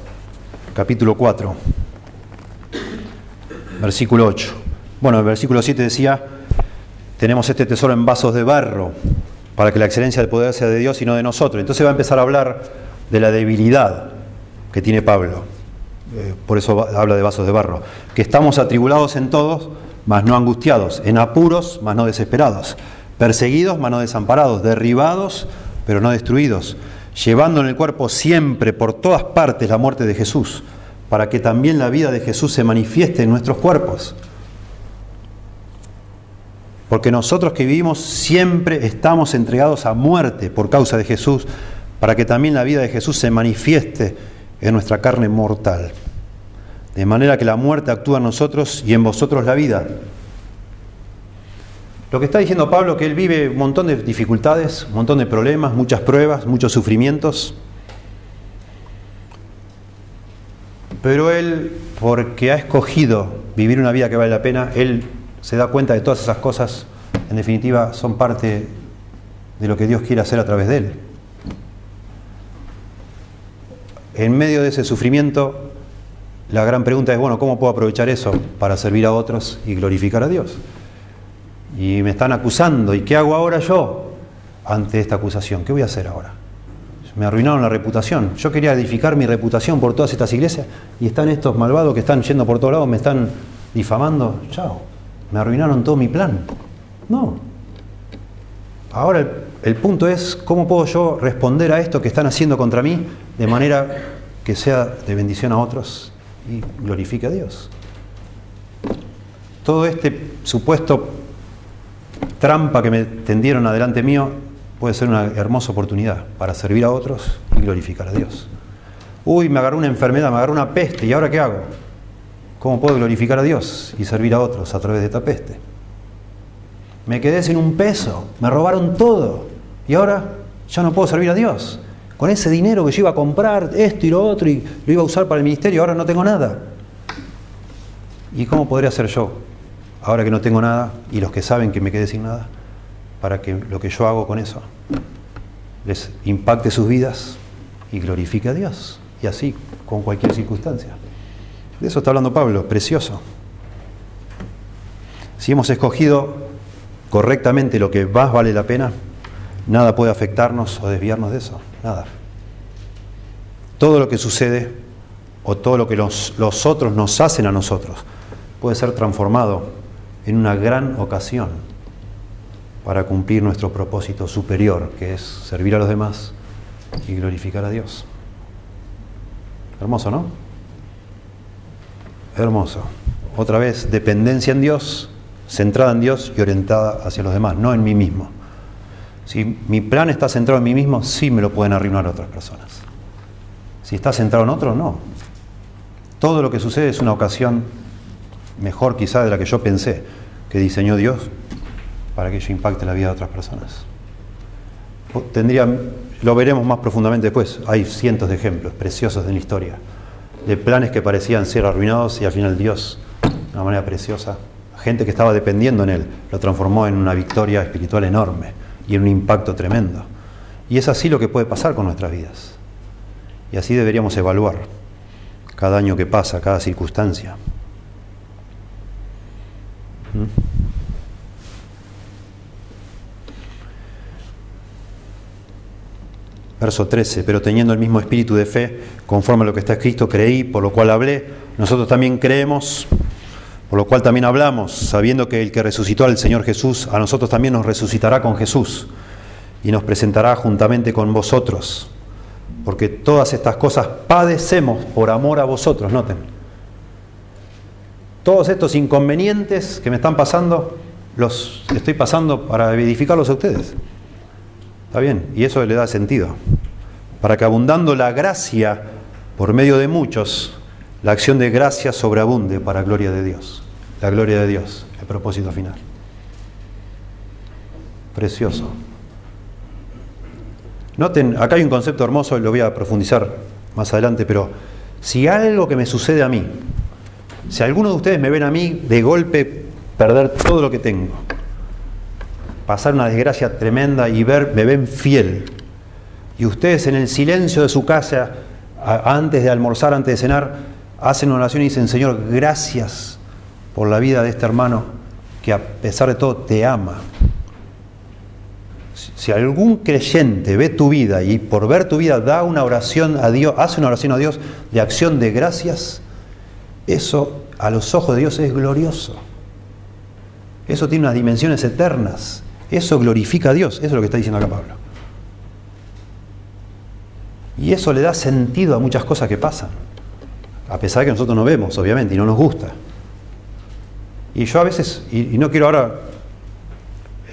capítulo 4, versículo 8. Bueno, el versículo 7 decía, tenemos este tesoro en vasos de barro para que la excelencia del poder sea de Dios y no de nosotros. Entonces va a empezar a hablar de la debilidad que tiene Pablo. Eh, por eso habla de vasos de barro. Que estamos atribulados en todos, mas no angustiados, en apuros, mas no desesperados, perseguidos, mas no desamparados, derribados, pero no destruidos, llevando en el cuerpo siempre, por todas partes, la muerte de Jesús, para que también la vida de Jesús se manifieste en nuestros cuerpos. Porque nosotros que vivimos siempre estamos entregados a muerte por causa de Jesús, para que también la vida de Jesús se manifieste en nuestra carne mortal. De manera que la muerte actúa en nosotros y en vosotros la vida. Lo que está diciendo Pablo, que él vive un montón de dificultades, un montón de problemas, muchas pruebas, muchos sufrimientos. Pero él, porque ha escogido vivir una vida que vale la pena, él se da cuenta de todas esas cosas, en definitiva, son parte de lo que Dios quiere hacer a través de él. En medio de ese sufrimiento, la gran pregunta es, bueno, ¿cómo puedo aprovechar eso para servir a otros y glorificar a Dios? Y me están acusando, ¿y qué hago ahora yo ante esta acusación? ¿Qué voy a hacer ahora? Me arruinaron la reputación. Yo quería edificar mi reputación por todas estas iglesias y están estos malvados que están yendo por todos lados, me están difamando. Chao me arruinaron todo mi plan. No. Ahora el, punto es cómo puedo yo responder a esto que están haciendo contra mí de manera que sea de bendición a otros y glorifique a Dios. Todo este supuesto trampa que me tendieron adelante mío puede ser una hermosa oportunidad para servir a otros y glorificar a Dios. Uy, me agarró una enfermedad, me agarró una peste, ¿y ahora qué hago? ¿Cómo puedo glorificar a Dios y servir a otros a través de esta peste? Me quedé sin un peso, me robaron todo y ahora ya no puedo servir a Dios. Con ese dinero que yo iba a comprar esto y lo otro y lo iba a usar para el ministerio, ahora no tengo nada. ¿Y cómo podría hacer yo, ahora que no tengo nada y los que saben que me quedé sin nada, para que lo que yo hago con eso les impacte sus vidas y glorifique a Dios? Y así, con cualquier circunstancia. De eso está hablando Pablo, precioso. Si hemos escogido correctamente lo que más vale la pena, nada puede afectarnos o desviarnos de eso, nada. Todo lo que sucede o todo lo que los, los otros nos hacen a nosotros puede ser transformado en una gran ocasión para cumplir nuestro propósito superior, que es servir a los demás y glorificar a Dios. Hermoso, ¿no? Hermoso. Otra vez, dependencia en Dios, centrada en Dios y orientada hacia los demás, no en mí mismo. Si mi plan está centrado en mí mismo, sí me lo pueden arruinar otras personas. Si está centrado en otros, no. Todo lo que sucede es una ocasión mejor quizá de la que yo pensé que diseñó Dios para que yo impacte la vida de otras personas. Lo veremos más profundamente después. Hay cientos de ejemplos preciosos de la historia de planes que parecían ser arruinados y al final Dios, de una manera preciosa, gente que estaba dependiendo en Él, lo transformó en una victoria espiritual enorme y en un impacto tremendo. Y es así lo que puede pasar con nuestras vidas. Y así deberíamos evaluar cada año que pasa, cada circunstancia. ¿Mm? Verso 13, pero teniendo el mismo espíritu de fe, conforme a lo que está escrito, creí, por lo cual hablé. Nosotros también creemos, por lo cual también hablamos, sabiendo que el que resucitó al Señor Jesús, a nosotros también nos resucitará con Jesús y nos presentará juntamente con vosotros. Porque todas estas cosas padecemos por amor a vosotros, noten. Todos estos inconvenientes que me están pasando, los estoy pasando para edificarlos a ustedes. ¿Está bien? Y eso le da sentido. Para que abundando la gracia por medio de muchos, la acción de gracia sobreabunde para gloria de Dios. La gloria de Dios, el propósito final. Precioso. Noten, acá hay un concepto hermoso y lo voy a profundizar más adelante, pero si algo que me sucede a mí, si alguno de ustedes me ven a mí de golpe perder todo lo que tengo, pasar una desgracia tremenda y ver, me ven fiel. Y ustedes en el silencio de su casa, antes de almorzar, antes de cenar, hacen oración y dicen, Señor, gracias por la vida de este hermano que a pesar de todo te ama. Si algún creyente ve tu vida y por ver tu vida da una oración a Dios, hace una oración a Dios de acción de gracias, eso a los ojos de Dios es glorioso. Eso tiene unas dimensiones eternas. Eso glorifica a Dios. Eso es lo que está diciendo acá Pablo. Y eso le da sentido a muchas cosas que pasan. A pesar de que nosotros no vemos, obviamente, y no nos gusta. Y yo a veces, y, no quiero ahora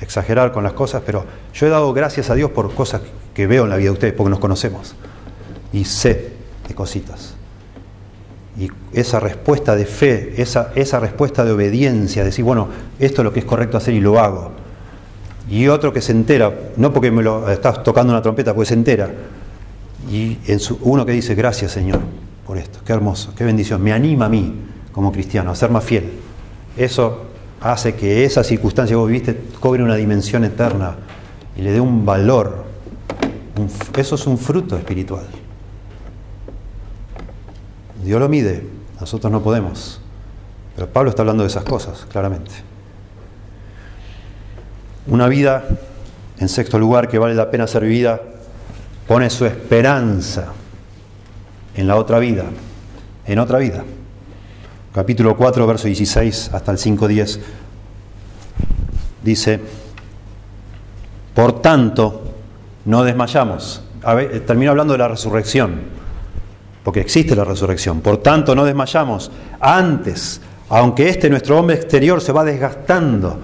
exagerar con las cosas, pero yo he dado gracias a Dios por cosas que veo en la vida de ustedes, porque nos conocemos. Y sé de cositas. Y esa respuesta de fe, esa, esa respuesta de obediencia, decir, bueno, esto es lo que es correcto hacer y lo hago. Y otro que se entera, no porque me lo estás tocando una trompeta, porque se entera. Y uno que dice, gracias Señor por esto, qué hermoso, qué bendición, me anima a mí como cristiano a ser más fiel. Eso hace que esa circunstancia que vos viviste cobre una dimensión eterna y le dé un valor. eso es un fruto espiritual. Dios lo mide, nosotros no podemos. Pero Pablo está hablando de esas cosas, claramente. Una vida, en sexto lugar, que vale la pena ser vivida, pone su esperanza en la otra vida, en otra vida. Capítulo 4, verso 16 hasta el 5.10 dice, por tanto, no desmayamos. termino hablando de la resurrección porque existe la resurrección. Por tanto, no desmayamos. Antes, aunque este nuestro hombre exterior se va desgastando,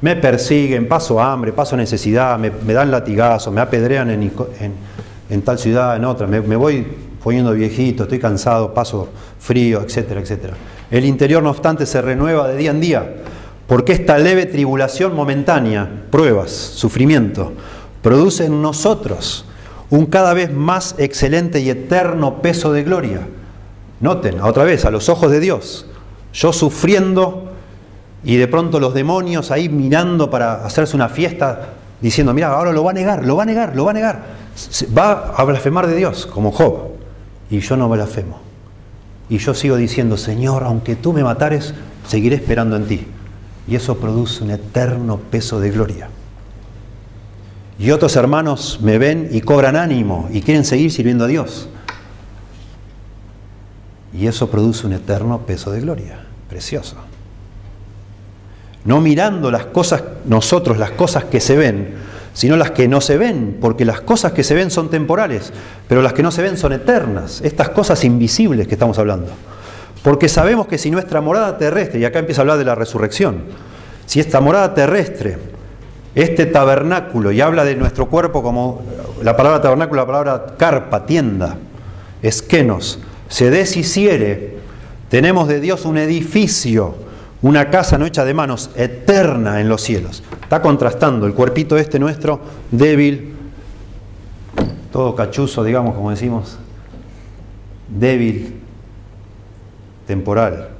me persiguen, paso hambre, paso necesidad, me, dan latigazos, me apedrean en, tal ciudad, en otra, me, voy poniendo viejito, estoy cansado, paso frío, etcétera, etcétera. El interior, no obstante, se renueva de día en día, porque esta leve tribulación momentánea, pruebas, sufrimiento, produce en nosotros un cada vez más excelente y eterno peso de gloria. Noten, otra vez, a los ojos de Dios, yo sufriendo y de pronto los demonios ahí mirando para hacerse una fiesta, diciendo, mira, ahora lo va a negar, lo va a negar, lo va a negar. Va a blasfemar de Dios, como Job, y yo no blasfemo. Y yo sigo diciendo, Señor, aunque tú me matares, seguiré esperando en ti. Y eso produce un eterno peso de gloria. Y otros hermanos me ven y cobran ánimo y quieren seguir sirviendo a Dios. Y eso produce un eterno peso de gloria, precioso. No mirando las cosas, nosotros, las cosas que se ven, sino las que no se ven, porque las cosas que se ven son temporales, pero las que no se ven son eternas, estas cosas invisibles que estamos hablando. Porque sabemos que si nuestra morada terrestre, y acá empieza a hablar de la resurrección, si esta morada terrestre este tabernáculo, y habla de nuestro cuerpo como la palabra tabernáculo, la palabra carpa, tienda, esquenos, se deshiciere, tenemos de Dios un edificio, una casa no hecha de manos, eterna en los cielos. Está contrastando el cuerpito este nuestro, débil, todo cachuzo, digamos, como decimos, débil, temporal,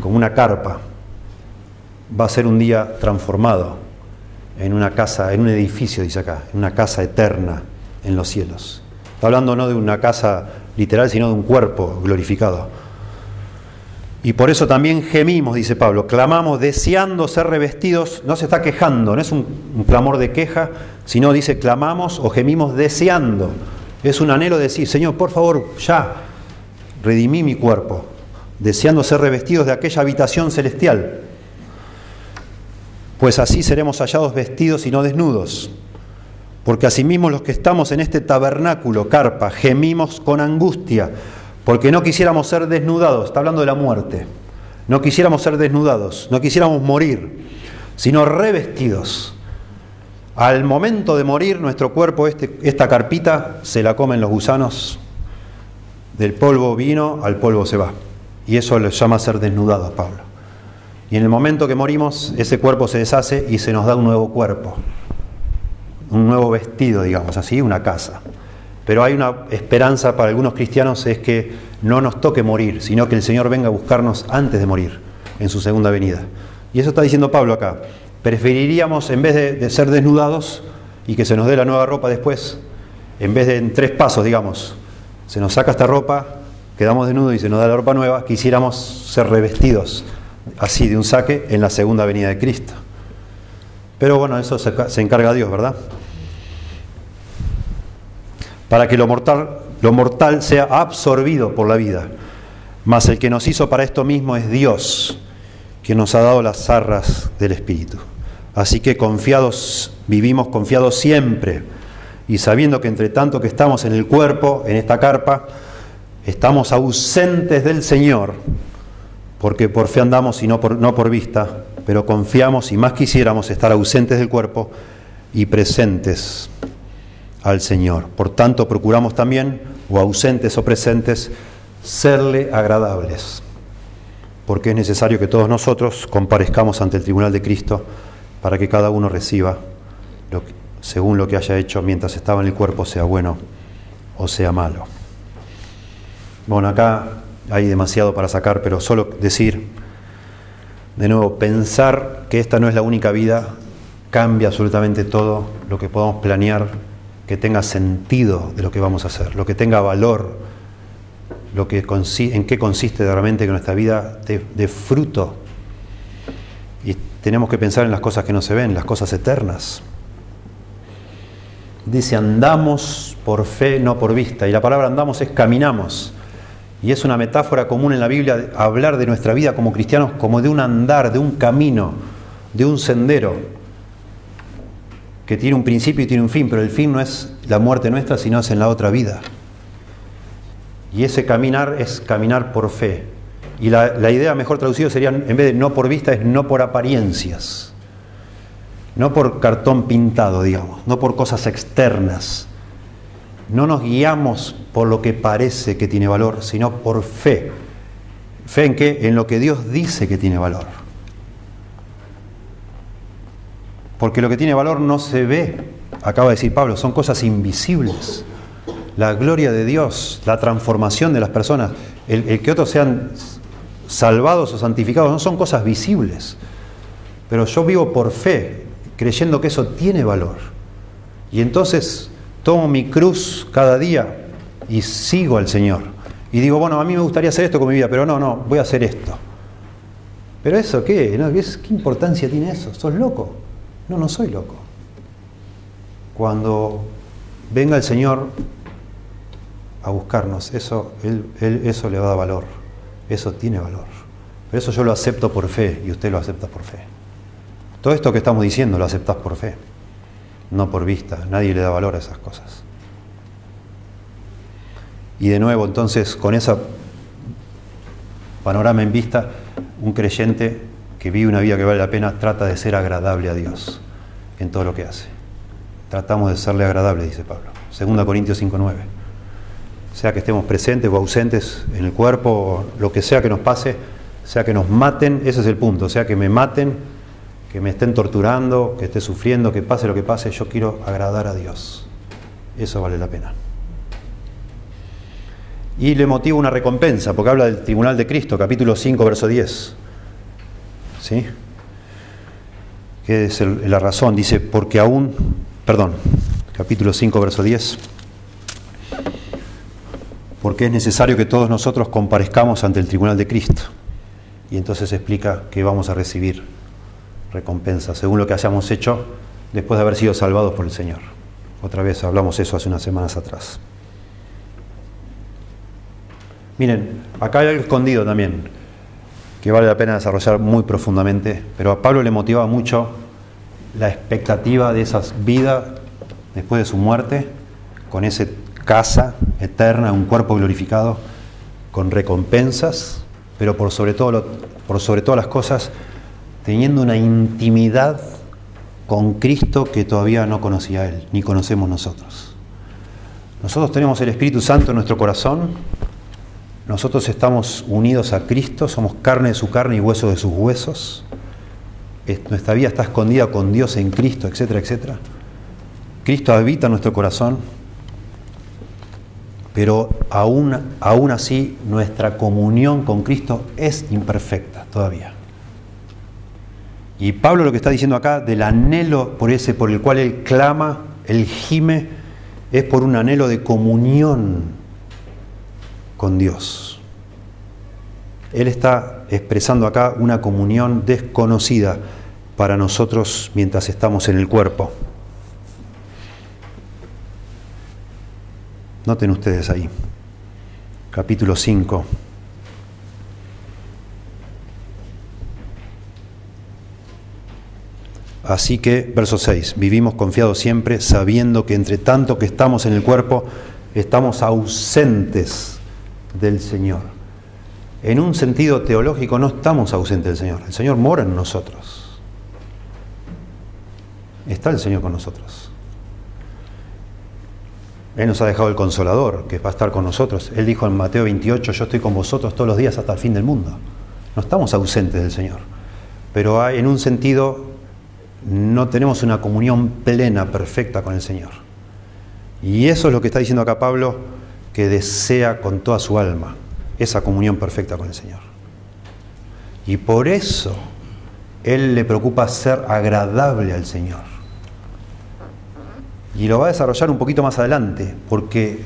como una carpa, va a ser un día transformado en una casa, en un edificio, dice acá, en una casa eterna en los cielos. Está hablando no de una casa literal, sino de un cuerpo glorificado. Y por eso también gemimos, dice Pablo, clamamos deseando ser revestidos, no se está quejando, no es un, clamor de queja, sino dice clamamos o gemimos deseando. Es un anhelo de decir, Señor, por favor, ya, redimí mi cuerpo, deseando ser revestidos de aquella habitación celestial pues así seremos hallados vestidos y no desnudos. Porque asimismo los que estamos en este tabernáculo, carpa, gemimos con angustia, porque no quisiéramos ser desnudados, está hablando de la muerte, no quisiéramos ser desnudados, no quisiéramos morir, sino revestidos. Al momento de morir, nuestro cuerpo, este, esta carpita, se la comen los gusanos, del polvo vino, al polvo se va. Y eso le llama ser desnudados, Pablo. Y en el momento que morimos, ese cuerpo se deshace y se nos da un nuevo cuerpo, un nuevo vestido, digamos así, una casa. Pero hay una esperanza para algunos cristianos, es que no nos toque morir, sino que el Señor venga a buscarnos antes de morir, en su segunda venida. Y eso está diciendo Pablo acá. Preferiríamos, en vez de, ser desnudados y que se nos dé la nueva ropa después, en vez de en tres pasos, digamos, se nos saca esta ropa, quedamos desnudos y se nos da la ropa nueva, quisiéramos ser revestidos así de un saque en la segunda venida de Cristo. Pero bueno, eso se, encarga Dios, ¿verdad? Para que lo mortal, lo mortal sea absorbido por la vida. Mas el que nos hizo para esto mismo es Dios, quien nos ha dado las zarras del Espíritu. Así que confiados, vivimos confiados siempre, y sabiendo que entre tanto que estamos en el cuerpo, en esta carpa, estamos ausentes del Señor, porque por fe andamos y no por, no por vista, pero confiamos y más quisiéramos estar ausentes del cuerpo y presentes al Señor. Por tanto, procuramos también, o ausentes o presentes, serle agradables, porque es necesario que todos nosotros comparezcamos ante el tribunal de Cristo para que cada uno reciba según lo que haya hecho mientras estaba en el cuerpo, sea bueno o sea malo. Bueno, acá hay demasiado para sacar, pero solo decir, de nuevo, pensar que esta no es la única vida cambia absolutamente todo lo que podamos planear, que tenga sentido de lo que vamos a hacer, lo que tenga valor, lo que en qué consiste realmente que nuestra vida de fruto. Y tenemos que pensar en las cosas que no se ven, las cosas eternas. Dice, andamos por fe, no por vista. Y la palabra andamos es caminamos. Y es una metáfora común en la Biblia hablar de nuestra vida como cristianos como de un andar, de un camino, de un sendero, que tiene un principio y tiene un fin, pero el fin no es la muerte nuestra, sino es en la otra vida. Y ese caminar es caminar por fe. Y la, idea mejor traducida sería, en vez de no por vista, es no por apariencias. No por cartón pintado, digamos, no por cosas externas, no nos guiamos por lo que parece que tiene valor, sino por fe. ¿Fe en qué? En lo que Dios dice que tiene valor. Porque lo que tiene valor no se ve, acaba de decir Pablo, son cosas invisibles. La gloria de Dios, la transformación de las personas, el, que otros sean salvados o santificados, no son cosas visibles. Pero yo vivo por fe, creyendo que eso tiene valor. Y entonces tomo mi cruz cada día y sigo al Señor. Y digo, bueno, a mí me gustaría hacer esto con mi vida, pero no, no, voy a hacer esto. ¿Pero eso qué? ¿Qué importancia tiene eso? ¿Sos loco? No, no soy loco. Cuando venga el Señor a buscarnos, eso, eso le va a dar valor. Eso tiene valor. Pero eso yo lo acepto por fe y usted lo acepta por fe. Todo esto que estamos diciendo lo aceptas por fe no por vista. Nadie le da valor a esas cosas. Y de nuevo, entonces, con ese panorama en vista, un creyente que vive una vida que vale la pena trata de ser agradable a Dios en todo lo que hace. Tratamos de serle agradable, dice Pablo. 2 Corintios 5.9. Sea que estemos presentes o ausentes en el cuerpo, lo que sea que nos pase, sea que nos maten, ese es el punto, sea que me maten, que me estén torturando, que esté sufriendo, que pase lo que pase, yo quiero agradar a Dios. Eso vale la pena. Y le motiva una recompensa, porque habla del tribunal de Cristo, capítulo 5, verso 10. ¿Sí? Que es la razón, dice, porque aún, perdón, capítulo 5, verso 10, porque es necesario que todos nosotros comparezcamos ante el tribunal de Cristo. Y entonces explica que vamos a recibir recompensa, según lo que hayamos hecho después de haber sido salvados por el Señor. Otra vez hablamos eso hace unas semanas atrás. Miren, acá hay algo escondido también, que vale la pena desarrollar muy profundamente, pero a Pablo le motivaba mucho la expectativa de esa vida después de su muerte, con esa casa eterna, un cuerpo glorificado, con recompensas, pero por sobre, todo, por sobre todas las cosas, teniendo una intimidad con Cristo que todavía no conocía Él, ni conocemos nosotros. Nosotros tenemos el Espíritu Santo en nuestro corazón, nosotros estamos unidos a Cristo, somos carne de su carne y hueso de sus huesos, nuestra vida está escondida con Dios en Cristo, etcétera, etcétera. Cristo habita nuestro corazón, pero aún, aún así nuestra comunión con Cristo es imperfecta todavía. Y Pablo lo que está diciendo acá del anhelo por ese por el cual él clama, él gime, es por un anhelo de comunión con Dios. Él está expresando acá una comunión desconocida para nosotros mientras estamos en el cuerpo. Noten ustedes ahí, capítulo 5. Así que, verso 6, vivimos confiados siempre sabiendo que entre tanto que estamos en el cuerpo, estamos ausentes del Señor. En un sentido teológico no estamos ausentes del Señor, el Señor mora en nosotros. Está el Señor con nosotros. Él nos ha dejado el consolador, que va a estar con nosotros. Él dijo en Mateo 28, yo estoy con vosotros todos los días hasta el fin del mundo. No estamos ausentes del Señor. Pero en un sentido no tenemos una comunión plena, perfecta con el Señor. Y eso es lo que está diciendo acá Pablo, que desea con toda su alma esa comunión perfecta con el Señor. Y por eso Él le preocupa ser agradable al Señor. Y lo va a desarrollar un poquito más adelante, porque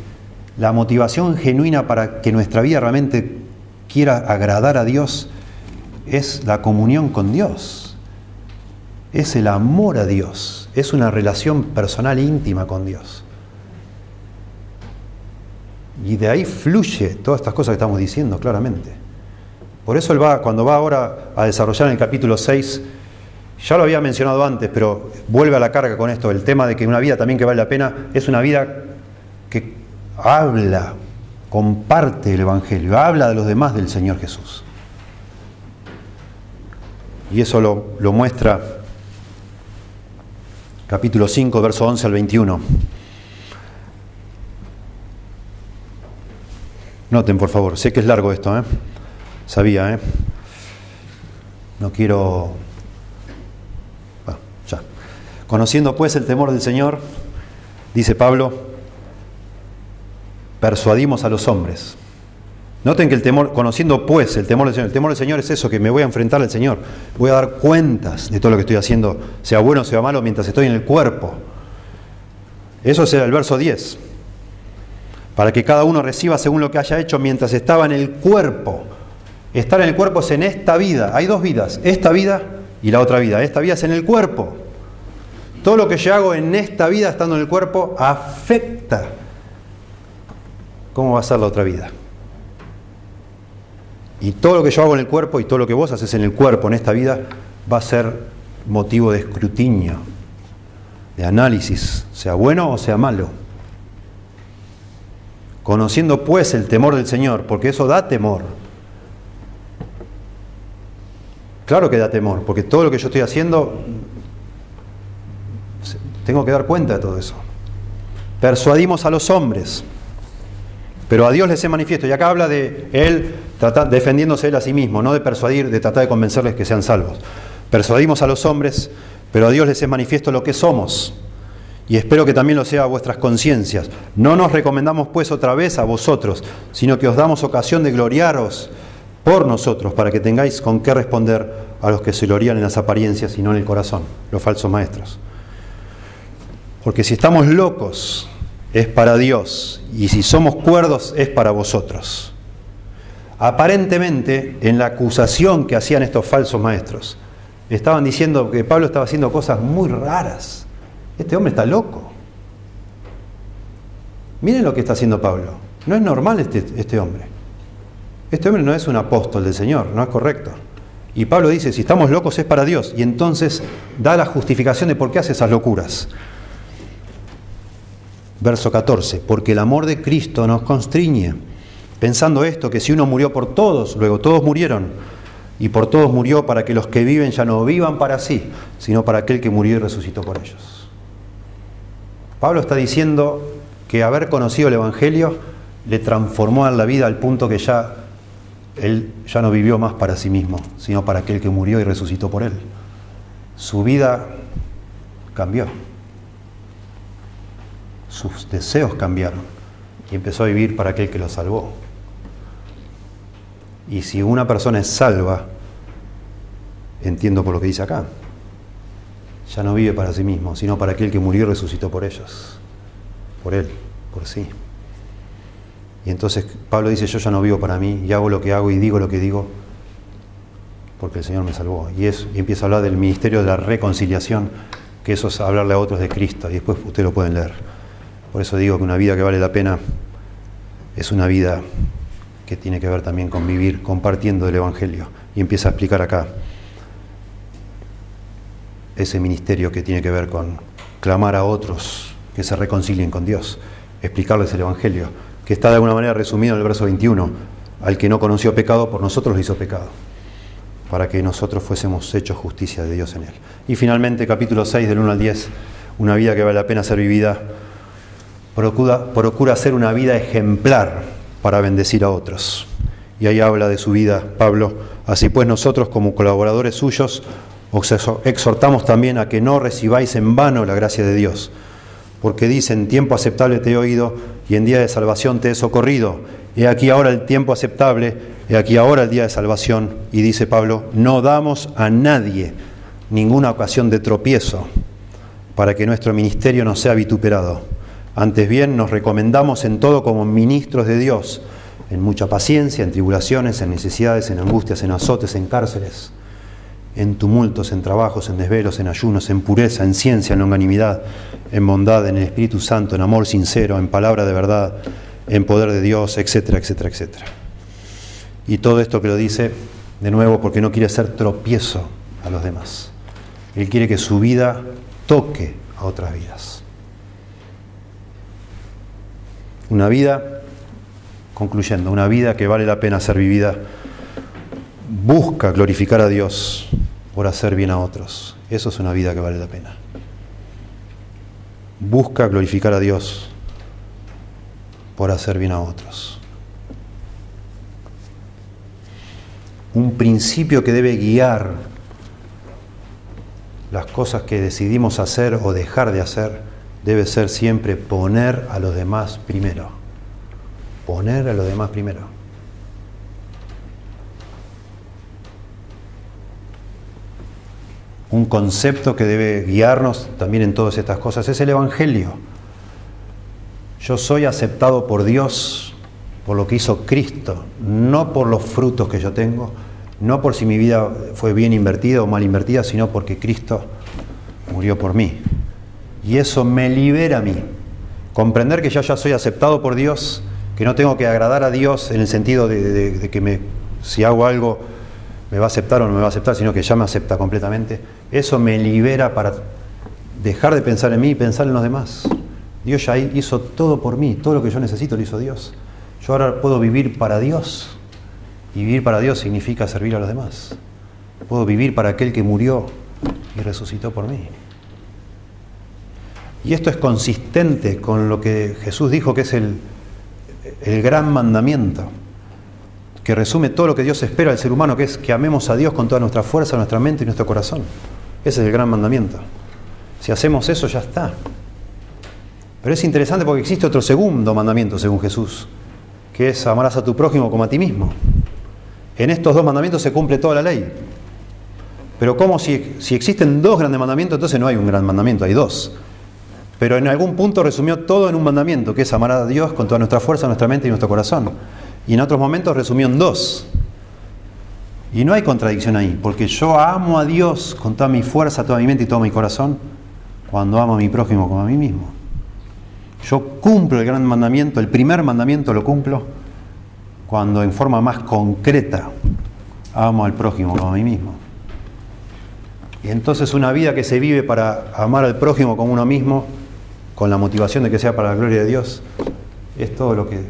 la motivación genuina para que nuestra vida realmente quiera agradar a Dios es la comunión con Dios es el amor a Dios, es una relación personal íntima con Dios. Y de ahí fluye todas estas cosas que estamos diciendo claramente. Por eso él va, cuando va ahora a desarrollar en el capítulo 6, ya lo había mencionado antes, pero vuelve a la carga con esto, el tema de que una vida también que vale la pena es una vida que habla, comparte el Evangelio, habla de los demás del Señor Jesús. Y eso lo, lo muestra capítulo 5, verso 11 al 21. Noten, por favor, sé que es largo esto, ¿eh? Sabía, ¿eh? No quiero... Ah, ya. Conociendo pues el temor del Señor, dice Pablo, persuadimos a los hombres. Noten que el temor, conociendo pues el temor del Señor, el temor del Señor es eso, que me voy a enfrentar al Señor, voy a dar cuentas de todo lo que estoy haciendo, sea bueno o sea malo, mientras estoy en el cuerpo. Eso es el verso 10. Para que cada uno reciba según lo que haya hecho mientras estaba en el cuerpo. Estar en el cuerpo es en esta vida. Hay dos vidas, esta vida y la otra vida. Esta vida es en el cuerpo. Todo lo que yo hago en esta vida estando en el cuerpo afecta cómo va a ser la otra vida. Y todo lo que yo hago en el cuerpo y todo lo que vos haces en el cuerpo en esta vida va a ser motivo de escrutinio, de análisis, sea bueno o sea malo. Conociendo pues el temor del Señor, porque eso da temor. Claro que da temor, porque todo lo que yo estoy haciendo, tengo que dar cuenta de todo eso. Persuadimos a los hombres pero a Dios les he manifiesto. Y acá habla de Él defendiéndose Él a sí mismo, no de persuadir, de tratar de convencerles que sean salvos. Persuadimos a los hombres, pero a Dios les he manifiesto lo que somos. Y espero que también lo sea a vuestras conciencias. No nos recomendamos pues otra vez a vosotros, sino que os damos ocasión de gloriaros por nosotros, para que tengáis con qué responder a los que se glorían en las apariencias y no en el corazón, los falsos maestros. Porque si estamos locos, es para Dios y si somos cuerdos es para vosotros. Aparentemente, en la acusación que hacían estos falsos maestros, estaban diciendo que Pablo estaba haciendo cosas muy raras. Este hombre está loco. Miren lo que está haciendo Pablo. No es normal este, este hombre. Este hombre no es un apóstol del Señor, no es correcto. Y Pablo dice, si estamos locos es para Dios. Y entonces da la justificación de por qué hace esas locuras. Verso 14, porque el amor de Cristo nos constriñe, pensando esto, que si uno murió por todos, luego todos murieron, y por todos murió para que los que viven ya no vivan para sí, sino para aquel que murió y resucitó por ellos. Pablo está diciendo que haber conocido el Evangelio le transformó en la vida al punto que ya él ya no vivió más para sí mismo, sino para aquel que murió y resucitó por él. Su vida cambió sus deseos cambiaron y empezó a vivir para aquel que lo salvó. Y si una persona es salva, entiendo por lo que dice acá, ya no vive para sí mismo, sino para aquel que murió y resucitó por ellos, por él, por sí. Y entonces Pablo dice, yo ya no vivo para mí, y hago lo que hago y digo lo que digo, porque el Señor me salvó. Y, es, y empieza a hablar del ministerio de la reconciliación, que eso es hablarle a otros de Cristo, y después ustedes lo pueden leer. Por eso digo que una vida que vale la pena es una vida que tiene que ver también con vivir compartiendo el Evangelio. Y empieza a explicar acá ese ministerio que tiene que ver con clamar a otros que se reconcilien con Dios, explicarles el Evangelio, que está de alguna manera resumido en el verso 21, al que no conoció pecado, por nosotros lo hizo pecado, para que nosotros fuésemos hechos justicia de Dios en él. Y finalmente, capítulo 6, del 1 al 10, una vida que vale la pena ser vivida, procura, procura ser una vida ejemplar para bendecir a otros. Y ahí habla de su vida Pablo. Así pues nosotros como colaboradores suyos os exhortamos también a que no recibáis en vano la gracia de Dios, porque dice, en tiempo aceptable te he oído y en día de salvación te he socorrido. He aquí ahora el tiempo aceptable, he aquí ahora el día de salvación. Y dice Pablo, no damos a nadie ninguna ocasión de tropiezo para que nuestro ministerio no sea vituperado. Antes bien, nos recomendamos en todo como ministros de Dios, en mucha paciencia, en tribulaciones, en necesidades, en angustias, en azotes, en cárceles en tumultos, en trabajos, en desvelos, en ayunos, en pureza, en ciencia, en longanimidad, en bondad, en el Espíritu Santo, en amor sincero, en palabra de verdad, en poder de Dios, etcétera, etcétera, etcétera. Y todo esto que lo dice de nuevo porque no quiere ser tropiezo a los demás. Él quiere que su vida toque a otras vidas. Una vida, concluyendo, una vida que vale la pena ser vivida busca glorificar a Dios por hacer bien a otros. Eso es una vida que vale la pena. Busca glorificar a Dios por hacer bien a otros. Un principio que debe guiar las cosas que decidimos hacer o dejar de hacer debe ser siempre poner a los demás primero. Poner a los demás primero. Un concepto que debe guiarnos también en todas estas cosas, es el Evangelio. Yo soy aceptado por Dios por lo que hizo Cristo, no por los frutos que yo tengo, no por si mi vida fue bien invertida o mal invertida, sino porque Cristo murió por mí. Y eso me libera a mí. Comprender que ya soy aceptado por Dios, que no tengo que agradar a Dios en el sentido de, de que me, si hago algo me va a aceptar o no me va a aceptar, sino que ya me acepta completamente, eso me libera para dejar de pensar en mí y pensar en los demás. Dios ya hizo todo por mí, todo lo que yo necesito lo hizo Dios. Yo ahora puedo vivir para Dios. Y vivir para Dios significa servir a los demás. Puedo vivir para aquel que murió y resucitó por mí. Y esto es consistente con lo que Jesús dijo que es el, gran mandamiento que resume todo lo que Dios espera del ser humano, que es que amemos a Dios con toda nuestra fuerza, nuestra mente y nuestro corazón. Ese es el gran mandamiento. Si hacemos eso, ya está. Pero es interesante porque existe otro segundo mandamiento, según Jesús, que es amarás a tu prójimo como a ti mismo. En estos dos mandamientos se cumple toda la ley. Pero como si, si existen dos grandes mandamientos, entonces no hay un gran mandamiento, hay dos. Pero en algún punto resumió todo en un mandamiento, que es amar a Dios con toda nuestra fuerza, nuestra mente y nuestro corazón y en otros momentos resumió en dos. Y no hay contradicción ahí, porque yo amo a Dios con toda mi fuerza, toda mi mente y todo mi corazón, cuando amo a mi prójimo como a mí mismo. Yo cumplo el gran mandamiento, el primer mandamiento lo cumplo cuando en forma más concreta amo al prójimo como a mí mismo. Y entonces una vida que se vive para amar al prójimo como uno mismo, con la motivación de que sea para la gloria de Dios, es todo lo que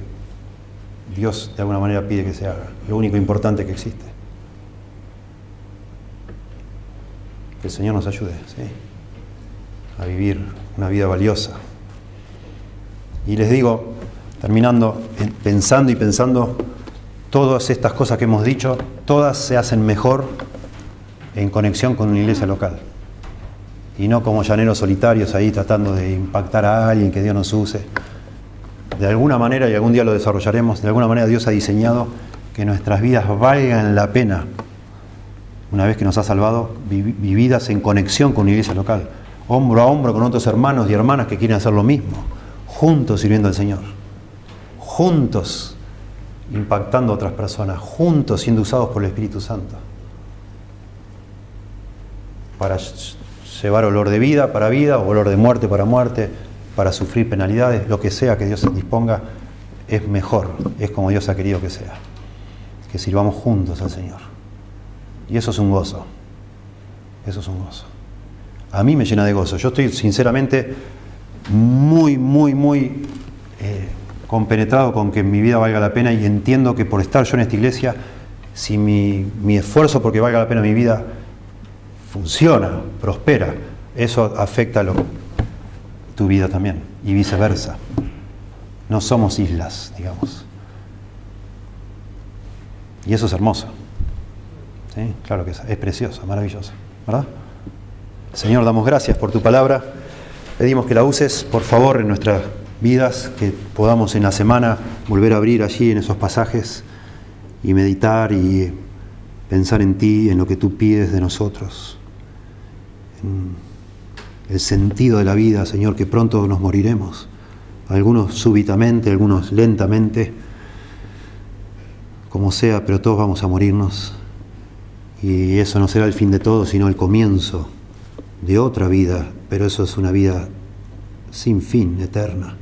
Dios de alguna manera pide que se haga, lo único importante que existe. Que el Señor nos ayude a vivir una vida valiosa. Y les digo, terminando, pensando y pensando, todas estas cosas que hemos dicho, todas se hacen mejor en conexión con una iglesia local. Y no como llaneros solitarios ahí tratando de impactar a alguien que Dios nos use de alguna manera, y algún día lo desarrollaremos, de alguna manera Dios ha diseñado que nuestras vidas valgan la pena, una vez que nos ha salvado, vividas en conexión con una iglesia local, hombro a hombro con otros hermanos y hermanas que quieren hacer lo mismo, juntos sirviendo al Señor, juntos impactando a otras personas, juntos siendo usados por el Espíritu Santo, para llevar olor de vida para vida, olor de muerte para muerte, para sufrir penalidades, lo que sea que Dios disponga, es mejor, es como Dios ha querido que sea, que sirvamos juntos al Señor. Y eso es un gozo, eso es un gozo. A mí me llena de gozo. Yo estoy sinceramente muy, muy, muy eh, compenetrado con que mi vida valga la pena y entiendo que por estar yo en esta iglesia, si mi, mi esfuerzo porque valga la pena mi vida funciona, prospera, eso afecta a lo, tu vida también y viceversa. No somos islas, digamos. Y eso es hermoso. ¿Sí? Claro que es, es precioso, maravilloso. ¿Verdad? Señor, damos gracias por tu palabra. Pedimos que la uses, por favor, en nuestras vidas, que podamos en la semana volver a abrir allí en esos pasajes y meditar y pensar en ti, en lo que tú pides de nosotros, en el sentido de la vida, Señor, que pronto nos moriremos, algunos súbitamente, algunos lentamente, como sea, pero todos vamos a morirnos y eso no será el fin de todo, sino el comienzo de otra vida, pero eso es una vida sin fin, eterna.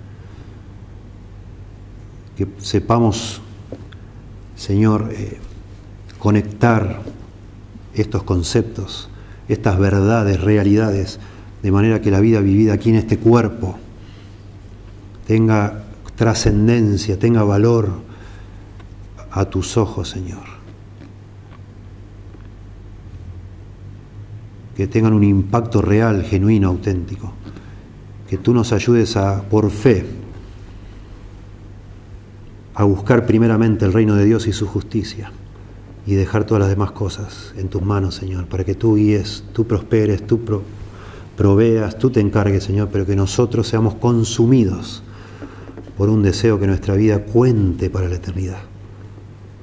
Que sepamos, Señor, eh, conectar estos conceptos, estas verdades, realidades, de manera que la vida vivida aquí en este cuerpo tenga trascendencia, tenga valor a tus ojos, Señor. Que tengan un impacto real, genuino, auténtico. Que tú nos ayudes a, por fe, a buscar primeramente el reino de Dios y su justicia y dejar todas las demás cosas en tus manos, Señor, para que tú guíes, tú prosperes, tú proveas, tú te encargues, Señor, pero que nosotros seamos consumidos por un deseo que nuestra vida cuente para la eternidad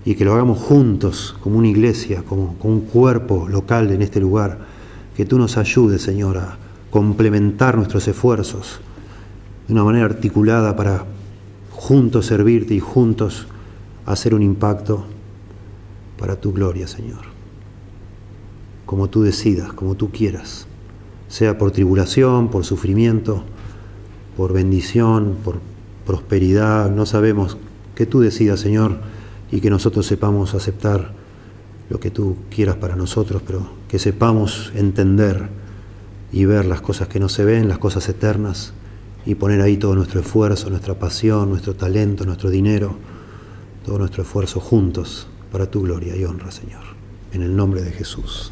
y que lo hagamos juntos como una iglesia, como, como un cuerpo local en este lugar que tú nos ayudes, Señor, a complementar nuestros esfuerzos de una manera articulada para juntos servirte y juntos hacer un impacto para tu gloria, Señor. Como tú decidas, como tú quieras, sea por tribulación, por sufrimiento, por bendición, por prosperidad, no sabemos, que tú decidas, Señor, y que nosotros sepamos aceptar lo que tú quieras para nosotros, pero que sepamos entender y ver las cosas que no se ven, las cosas eternas, y poner ahí todo nuestro esfuerzo, nuestra pasión, nuestro talento, nuestro dinero, todo nuestro esfuerzo juntos para tu gloria y honra, Señor. En el nombre de Jesús.